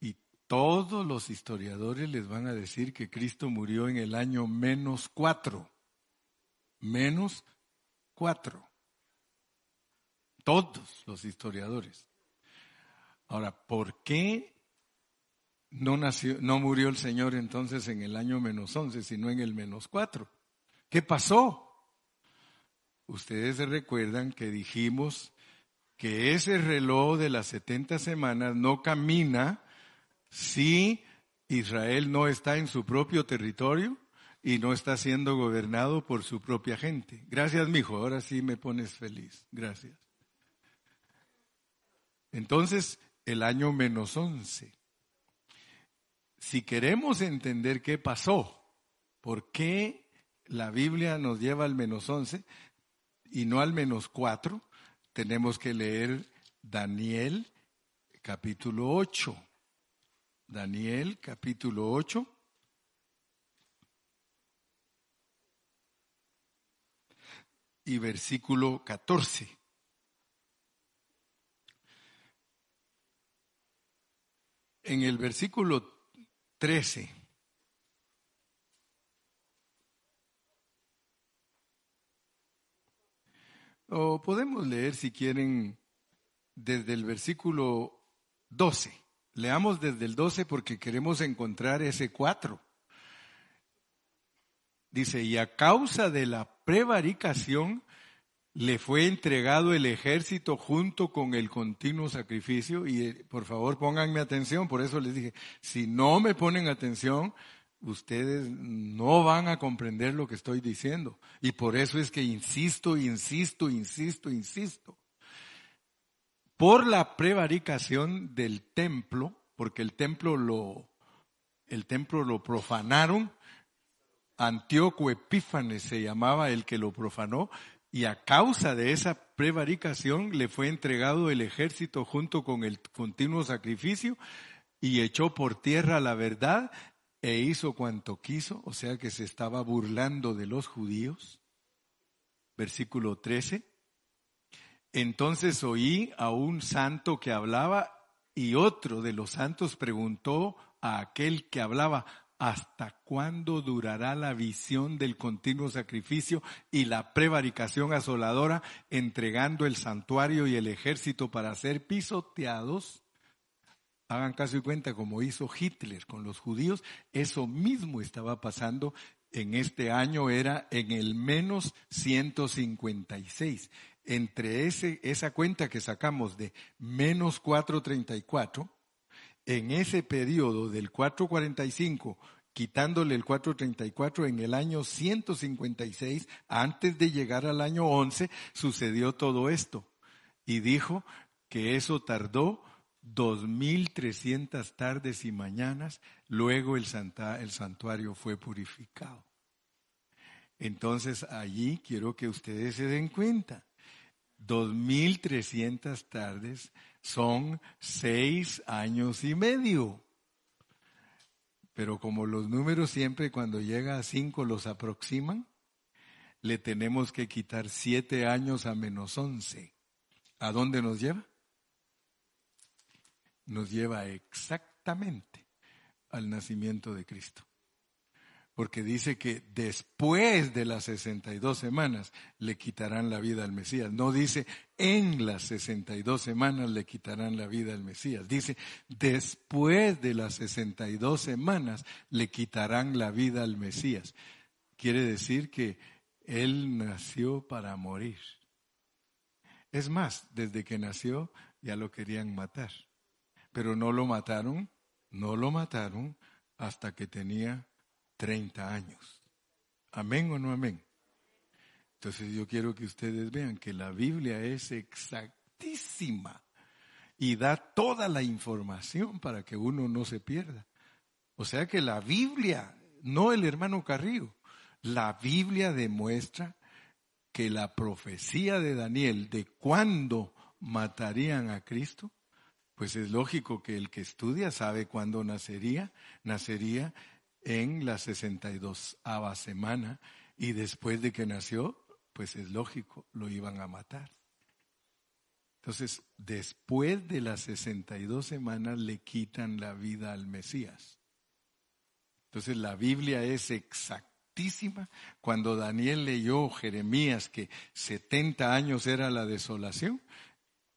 Y todos los historiadores les van a decir que Cristo murió en el año menos cuatro. Menos cuatro. Todos los historiadores. Ahora, ¿por qué no, nació, no murió el Señor entonces en el año menos once, sino en el menos cuatro? ¿Qué pasó? Ustedes se recuerdan que dijimos que ese reloj de las 70 semanas no camina si Israel no está en su propio territorio y no está siendo gobernado por su propia gente. Gracias, mijo. Ahora sí me pones feliz. Gracias. Entonces, el año menos 11. Si queremos entender qué pasó, por qué la Biblia nos lleva al menos 11 y no al menos 4, tenemos que leer Daniel capítulo 8. Daniel capítulo 8. Y versículo 14. En el versículo 13 O podemos leer, si quieren, desde el versículo 12. Leamos desde el 12 porque queremos encontrar ese 4. Dice, y a causa de la prevaricación le fue entregado el ejército junto con el continuo sacrificio. Y eh, por favor pónganme atención, por eso les dije, si no me ponen atención, ustedes no van a comprender lo que estoy diciendo. Y por eso es que insisto, insisto, insisto, insisto. Por la prevaricación del templo, porque el templo lo, el templo lo profanaron, Antíoco Epífanes se llamaba el que lo profanó, Y a causa de esa prevaricación le fue entregado el ejército junto con el continuo sacrificio y echó por tierra la verdad e hizo cuanto quiso, o sea que se estaba burlando de los judíos. Versículo 13. Entonces oí a un santo que hablaba y otro de los santos preguntó a aquel que hablaba, ¿hasta cuándo durará la visión del continuo sacrificio y la prevaricación asoladora, entregando el santuario y el ejército para ser pisoteados? Hagan caso y cuenta como hizo Hitler con los judíos, eso mismo estaba pasando en este año, era en el menos 156. Entre ese, esa cuenta que sacamos de menos 434, en ese periodo del 445, quitándole el 434 en el año 156, antes de llegar al año 11, sucedió todo esto. Y dijo que eso tardó 2.300 tardes y mañanas, luego el, el santuario fue purificado. Entonces allí quiero que ustedes se den cuenta, 2.300 tardes son seis años y medio. Pero como los números siempre cuando llega a cinco los aproximan, le tenemos que quitar siete años a menos once. ¿A dónde nos lleva? Nos lleva exactamente al nacimiento de Cristo. Porque dice que después de las 62 semanas le quitarán la vida al Mesías. No dice en las 62 semanas le quitarán la vida al Mesías. Dice después de las 62 semanas le quitarán la vida al Mesías. Quiere decir que Él nació para morir. Es más, desde que nació ya lo querían matar pero no lo mataron, no lo mataron hasta que tenía 30 años. ¿Amén o no amén? Entonces yo quiero que ustedes vean que la Biblia es exactísima y da toda la información para que uno no se pierda. O sea que la Biblia, no el hermano Carrillo, la Biblia demuestra que la profecía de Daniel de cuándo matarían a Cristo pues es lógico que el que estudia sabe cuándo nacería. Nacería en la 62 semana y después de que nació, pues es lógico, lo iban a matar. Entonces, después de las 62 semanas le quitan la vida al Mesías. Entonces, la Biblia es exactísima. Cuando Daniel leyó Jeremías que 70 años era la desolación,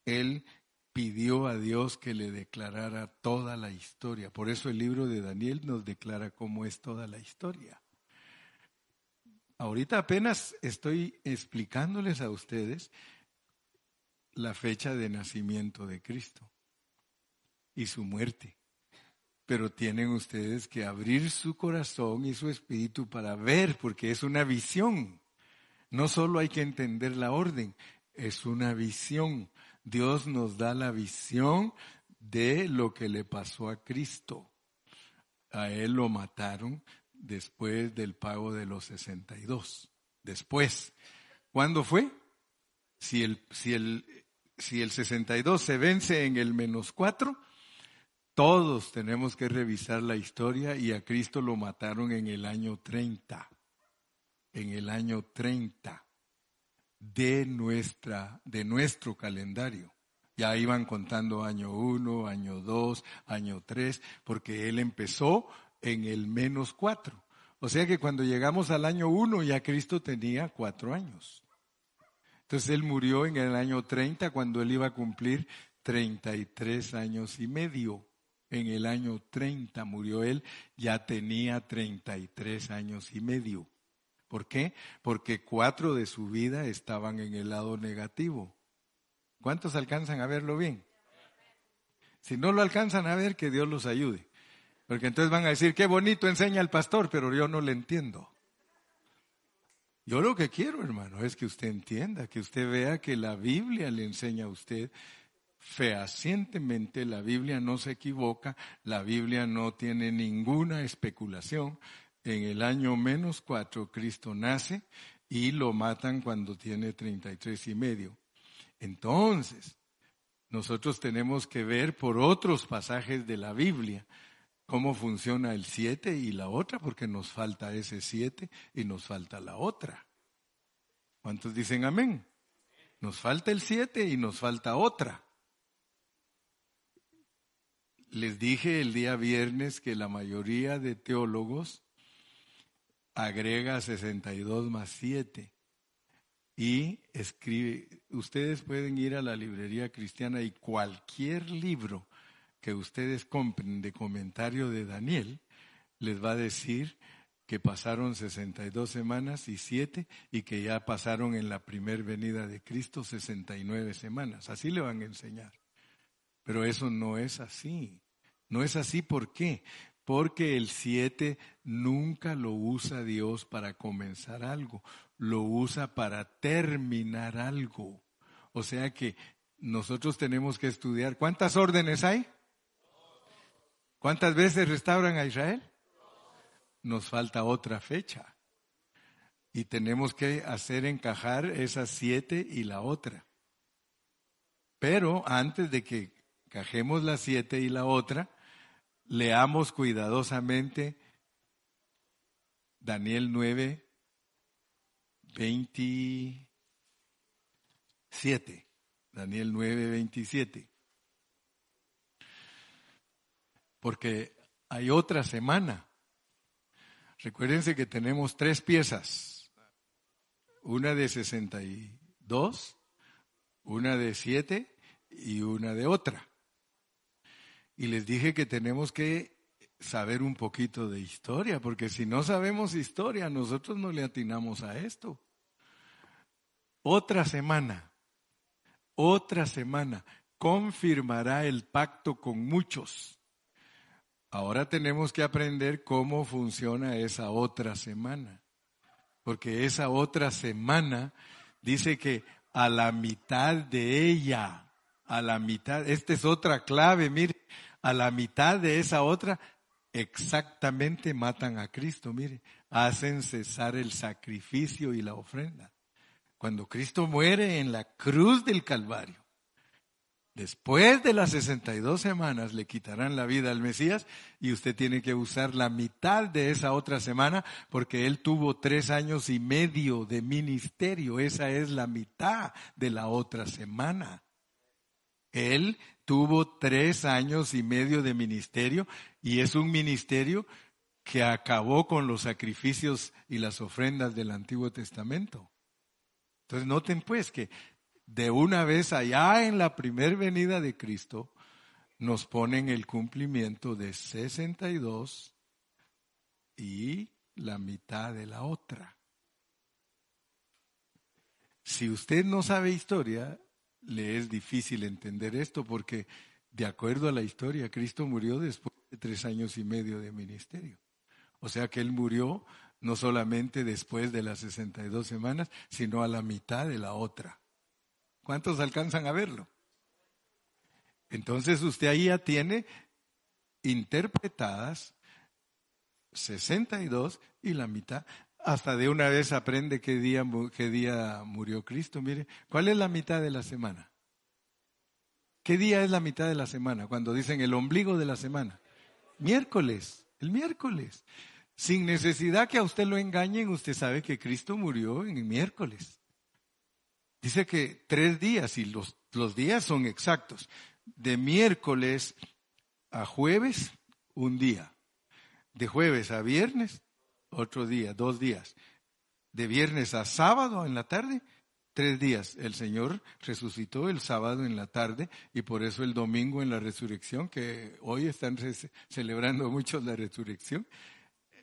él pidió a Dios que le declarara toda la historia. Por eso el libro de Daniel nos declara cómo es toda la historia. Ahorita apenas estoy explicándoles a ustedes la fecha de nacimiento de Cristo y su muerte. Pero tienen ustedes que abrir su corazón y su espíritu para ver, porque es una visión. No solo hay que entender la orden, es una visión Dios nos da la visión de lo que le pasó a Cristo. A él lo mataron después del pago de los 62. Después. ¿Cuándo fue? Si el, si el, si el 62 se vence en el menos 4, todos tenemos que revisar la historia y a Cristo lo mataron en el año 30. En el año 30 de nuestra, de nuestro calendario. Ya iban contando año uno, año dos, año tres, porque él empezó en el menos cuatro. O sea que cuando llegamos al año uno ya Cristo tenía cuatro años. Entonces él murió en el año 30 cuando él iba a cumplir 33 años y medio. En el año 30 murió él, ya tenía 33 años y medio. ¿Por qué? Porque cuatro de su vida estaban en el lado negativo. ¿Cuántos alcanzan a verlo bien? Si no lo alcanzan a ver, que Dios los ayude. Porque entonces van a decir, qué bonito enseña el pastor, pero yo no le entiendo. Yo lo que quiero, hermano, es que usted entienda, que usted vea que la Biblia le enseña a usted fehacientemente, la Biblia no se equivoca, la Biblia no tiene ninguna especulación, en el año menos cuatro Cristo nace y lo matan cuando tiene 33 y medio. Entonces, nosotros tenemos que ver por otros pasajes de la Biblia cómo funciona el 7 y la otra, porque nos falta ese 7 y nos falta la otra. ¿Cuántos dicen amén? Nos falta el 7 y nos falta otra. Les dije el día viernes que la mayoría de teólogos agrega 62 más 7 y escribe, ustedes pueden ir a la librería cristiana y cualquier libro que ustedes compren de comentario de Daniel les va a decir que pasaron 62 semanas y 7 y que ya pasaron en la primer venida de Cristo 69 semanas. Así le van a enseñar. Pero eso no es así. No es así, ¿por qué? Porque el 7 nunca lo usa Dios para comenzar algo, lo usa para terminar algo. O sea que nosotros tenemos que estudiar. ¿Cuántas órdenes hay? ¿Cuántas veces restauran a Israel? Nos falta otra fecha. Y tenemos que hacer encajar esas siete y la otra. Pero antes de que encajemos las siete y la otra, leamos cuidadosamente Daniel 9, 27. Daniel 9, 27. Porque hay otra semana. Recuérdense que tenemos tres piezas. Una de 62, una de 7 y una de otra. Y les dije que tenemos que saber un poquito de historia, porque si no sabemos historia, nosotros no le atinamos a esto. Otra semana, otra semana, confirmará el pacto con muchos. Ahora tenemos que aprender cómo funciona esa otra semana, porque esa otra semana dice que a la mitad de ella, a la mitad, esta es otra clave, mire, a la mitad de esa otra exactamente matan a Cristo, mire, hacen cesar el sacrificio y la ofrenda. Cuando Cristo muere en la cruz del Calvario, después de las 62 semanas le quitarán la vida al Mesías y usted tiene que usar la mitad de esa otra semana porque él tuvo tres años y medio de ministerio. Esa es la mitad de la otra semana. Él tuvo tres años y medio de ministerio y es un ministerio que acabó con los sacrificios y las ofrendas del Antiguo Testamento. Entonces noten pues que de una vez allá en la primer venida de Cristo nos ponen el cumplimiento de 62 y la mitad de la otra. Si usted no sabe historia, le es difícil entender esto porque, de acuerdo a la historia, Cristo murió después de tres años y medio de ministerio. O sea que Él murió no solamente después de las 62 semanas, sino a la mitad de la otra. ¿Cuántos alcanzan a verlo? Entonces usted ahí ya tiene interpretadas 62 y la mitad hasta de una vez aprende qué día, qué día murió Cristo. Mire, ¿cuál es la mitad de la semana? ¿Qué día es la mitad de la semana? Cuando dicen el ombligo de la semana. Miércoles, el miércoles. Sin necesidad que a usted lo engañen, usted sabe que Cristo murió en el miércoles. Dice que tres días, y los, los días son exactos. De miércoles a jueves, un día. De jueves a viernes, otro día, dos días. De viernes a sábado en la tarde, tres días. El Señor resucitó el sábado en la tarde y por eso el domingo en la resurrección, que hoy están celebrando muchos la resurrección,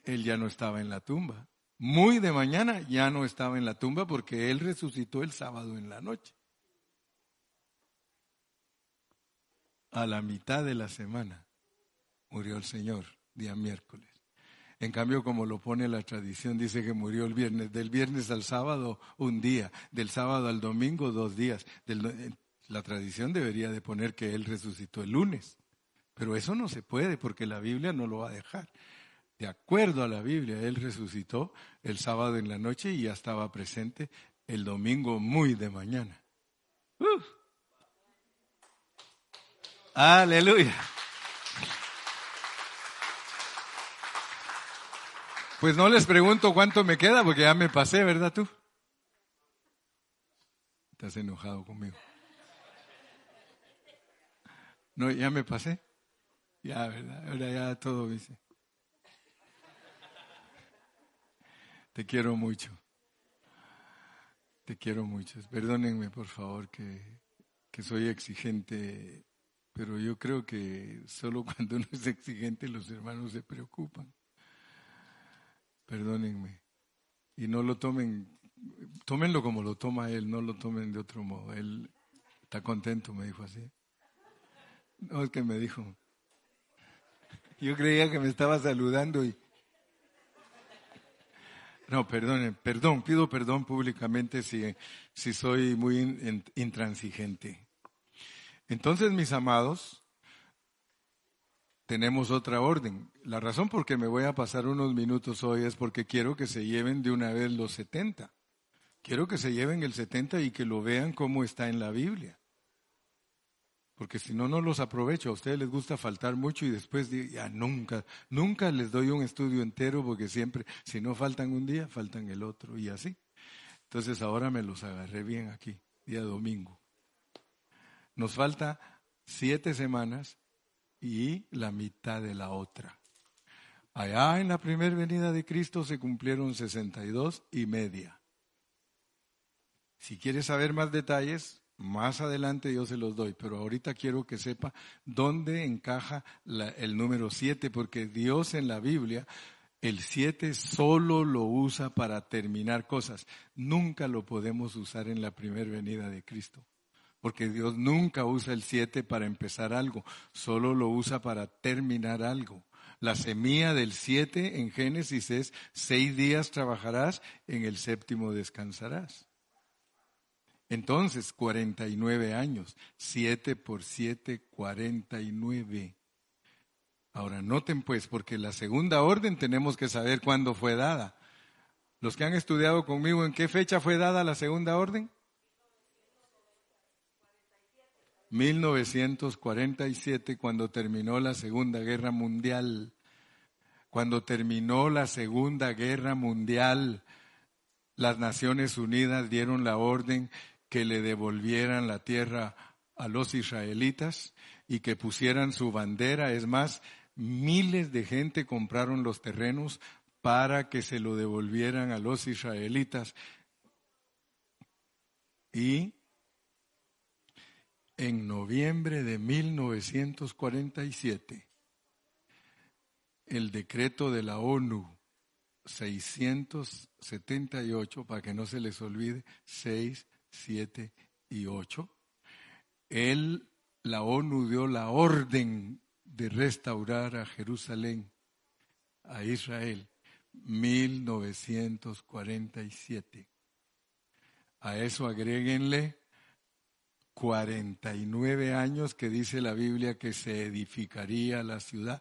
Él ya no estaba en la tumba. Muy de mañana ya no estaba en la tumba porque Él resucitó el sábado en la noche. A la mitad de la semana murió el Señor, día miércoles. En cambio, como lo pone la tradición, dice que murió el viernes. Del viernes al sábado, un día. Del sábado al domingo, dos días. Eh, la tradición debería de poner que Él resucitó el lunes. Pero eso no se puede porque la Biblia no lo va a dejar. de acuerdo a la Biblia, Él resucitó el sábado en la noche y ya estaba presente el domingo muy de mañana. Aleluya. Pues no les pregunto cuánto me queda porque ya me pasé, ¿verdad tú? Estás enojado conmigo. No, ya me pasé. Ya, ¿verdad? Ahora ya todo dice. Te quiero mucho. Te quiero mucho. Perdónenme, por favor, que, que soy exigente, pero yo creo que solo cuando uno es exigente los hermanos se preocupan. Perdónenme. Y no lo tomen, tómenlo como lo toma él, no lo tomen de otro modo. Él está contento, me dijo así. No, es que me dijo. Yo creía que me estaba saludando y no, perdón, perdón, pido perdón públicamente si, si soy muy intransigente. Entonces, mis amados, tenemos otra orden. La razón por que me voy a pasar unos minutos hoy es porque quiero que se lleven de una vez los 70. Quiero que se lleven el 70 y que lo vean como está en la Biblia porque si no, no los aprovecho. A ustedes les gusta faltar mucho y después ya nunca, nunca les doy un estudio entero porque siempre, si no faltan un día, faltan el otro y así. Entonces ahora me los agarré bien aquí, día domingo. Nos falta siete semanas y la mitad de la otra. Allá en la primera venida de Cristo se cumplieron 62 y media. Si quieres saber más detalles, más adelante yo se los doy, pero ahorita quiero que sepa dónde encaja el número 7, porque Dios en la Biblia, el 7 solo lo usa para terminar cosas. Nunca lo podemos usar en la primera venida de Cristo, porque Dios nunca usa el 7 para empezar algo, solo lo usa para terminar algo. La semilla del 7 en Génesis es seis días trabajarás, en el séptimo descansarás. Entonces, 49 años, 7 por 7, 49. Ahora, noten pues, porque la segunda orden tenemos que saber cuándo fue dada. Los que han estudiado conmigo, ¿en qué fecha fue dada la segunda orden? 1947, cuando terminó la Segunda Guerra Mundial. Cuando terminó la Segunda Guerra Mundial, las Naciones Unidas dieron la orden que le devolvieran la tierra a los israelitas y que pusieran su bandera. Es más, miles de gente compraron los terrenos para que se lo devolvieran a los israelitas. Y en noviembre de 1947, el decreto de la ONU 678, para que no se les olvide, 6 7 y 8, él, la ONU dio la orden de restaurar a Jerusalén, a Israel, 1947. A eso agréguenle 49 años que dice la Biblia que se edificaría la ciudad.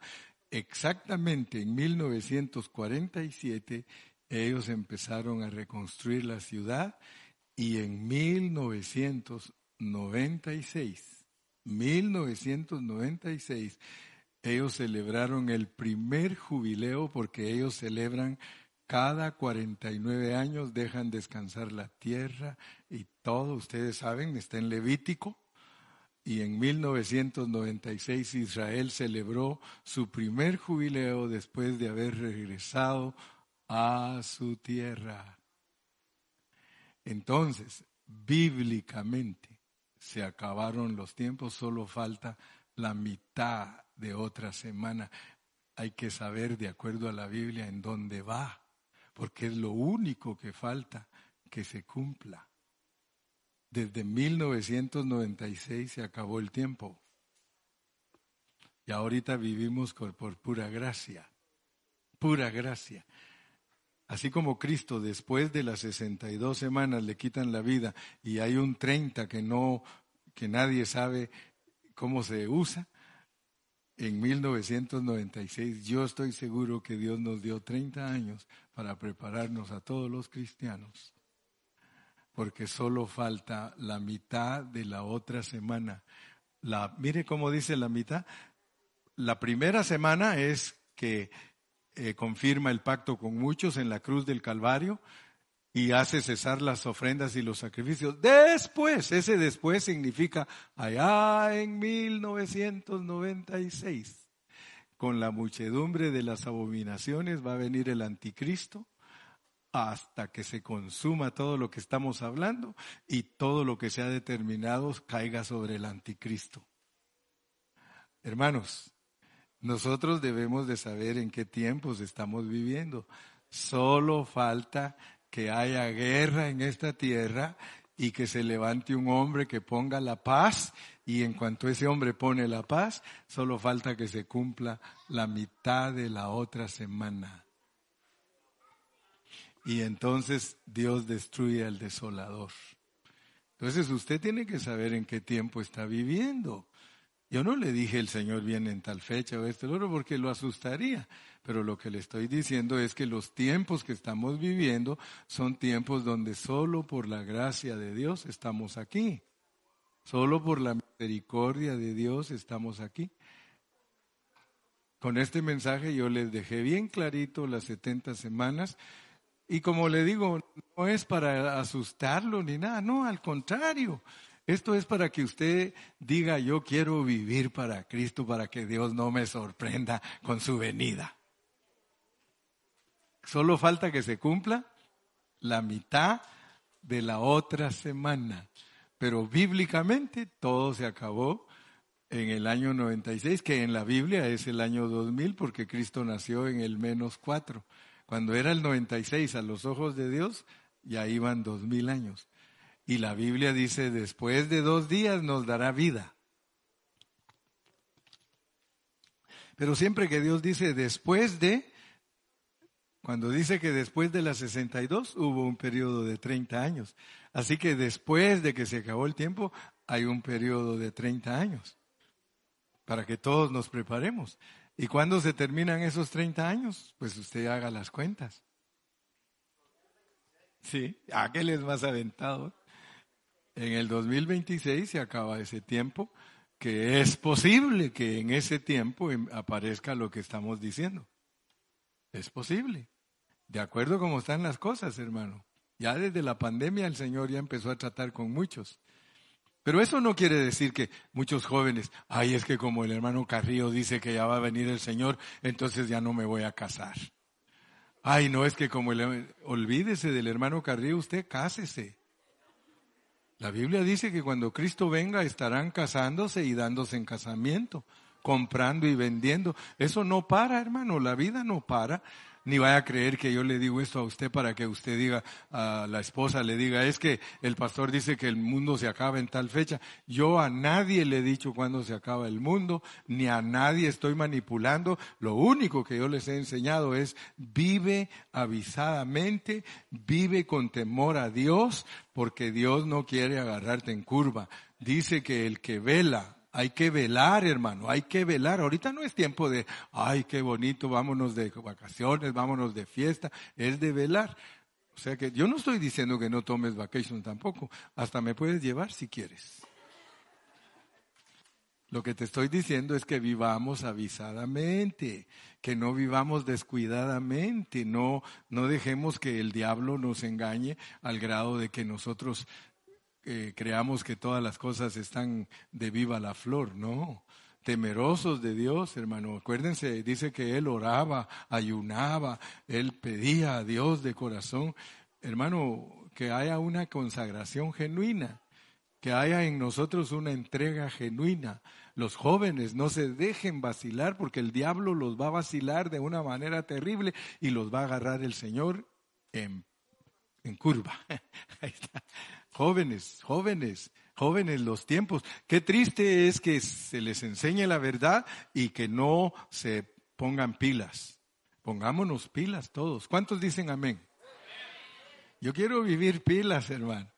Exactamente en 1947 ellos empezaron a reconstruir la ciudad y en 1996, 1996, ellos celebraron el primer jubileo porque ellos celebran cada 49 años, dejan descansar la tierra y todo, ustedes saben, está en Levítico. Y en 1996 Israel celebró su primer jubileo después de haber regresado a su tierra. Entonces, bíblicamente, se acabaron los tiempos, solo falta la mitad de otra semana. Hay que saber, de acuerdo a la Biblia, en dónde va, porque es lo único que falta que se cumpla. Desde 1996 se acabó el tiempo. Y ahorita vivimos por, pura gracia, pura gracia. Así como Cristo después de las 62 semanas le quitan la vida y hay un 30 que no que nadie sabe cómo se usa, en 1996, yo estoy seguro que Dios nos dio 30 años para prepararnos a todos los cristianos, porque solo falta la mitad de la otra semana. La, mire cómo dice la mitad. La primera semana es que eh, confirma el pacto con muchos en la cruz del Calvario y hace cesar las ofrendas y los sacrificios. Después, ese después significa allá en 1996, con la muchedumbre de las abominaciones va a venir el anticristo hasta que se consuma todo lo que estamos hablando y todo lo que se ha determinado caiga sobre el anticristo. Hermanos, nosotros debemos de saber en qué tiempos estamos viviendo. Solo falta que haya guerra en esta tierra y que se levante un hombre que ponga la paz y en cuanto ese hombre pone la paz, solo falta que se cumpla la mitad de la otra semana. Y entonces Dios destruye al desolador. Entonces usted tiene que saber en qué tiempo está viviendo. Yo no le dije el Señor viene en tal fecha o este otro porque lo asustaría, pero lo que le estoy diciendo es que los tiempos que estamos viviendo son tiempos donde solo por la gracia de Dios estamos aquí. Solo por la misericordia de Dios estamos aquí. Con este mensaje yo les dejé bien clarito las 70 semanas y como le digo, no es para asustarlo ni nada, no, al contrario. Esto es para que usted diga, yo quiero vivir para Cristo, para que Dios no me sorprenda con su venida. Solo falta que se cumpla la mitad de la otra semana. Pero bíblicamente todo se acabó en el año 96, que en la Biblia es el año 2000 porque Cristo nació en el menos cuatro. Cuando era el 96 a los ojos de Dios, ya iban dos mil años. Y la Biblia dice, después de dos días nos dará vida. Pero siempre que Dios dice después de, cuando dice que después de las 62 hubo un periodo de 30 años. Así que después de que se acabó el tiempo hay un periodo de 30 años para que todos nos preparemos. ¿Y cuándo se terminan esos 30 años? Pues usted haga las cuentas. Sí, aquel es más aventado. En el 2026 se acaba ese tiempo, que es posible que en ese tiempo em, aparezca lo que estamos diciendo. Es posible. De acuerdo como están las cosas, hermano. Ya desde la pandemia el Señor ya empezó a tratar con muchos. Pero eso no quiere decir que muchos jóvenes, ay, es que como el hermano Carrillo dice que ya va a venir el Señor, entonces ya no me voy a casar. Ay, no es que como el, olvídese del hermano Carrillo, usted cásese. La Biblia dice que cuando Cristo venga estarán casándose y dándose en casamiento, comprando y vendiendo. Eso no para, hermano, la vida no para ni vaya a creer que yo le digo esto a usted para que usted diga, a la esposa le diga, es que el pastor dice que el mundo se acaba en tal fecha. Yo a nadie le he dicho cuándo se acaba el mundo, ni a nadie estoy manipulando. Lo único que yo les he enseñado es vive avisadamente, vive con temor a Dios, porque Dios no quiere agarrarte en curva. Dice que el que vela hay que velar, hermano, hay que velar. Ahorita no es tiempo de, ay, qué bonito, vámonos de vacaciones, vámonos de fiesta, es de velar. O sea que yo no estoy diciendo que no tomes vacation tampoco, hasta me puedes llevar si quieres. Lo que te estoy diciendo es que vivamos avisadamente, que no vivamos descuidadamente, no, no dejemos que el diablo nos engañe al grado de que nosotros creamos que todas las cosas están de viva la flor, no. Temerosos de Dios, hermano. Acuérdense, dice que él oraba, ayunaba, él pedía a Dios de corazón. Hermano, que haya una consagración genuina, que haya en nosotros una entrega genuina. Los jóvenes no se dejen vacilar porque el diablo los va a vacilar de una manera terrible y los va a agarrar el Señor en, en curva. Ahí está. Jóvenes, jóvenes, jóvenes los tiempos. Qué triste es que se les enseñe la verdad y que no se pongan pilas. Pongámonos pilas todos. ¿Cuántos dicen amén? Yo quiero vivir pilas, hermano.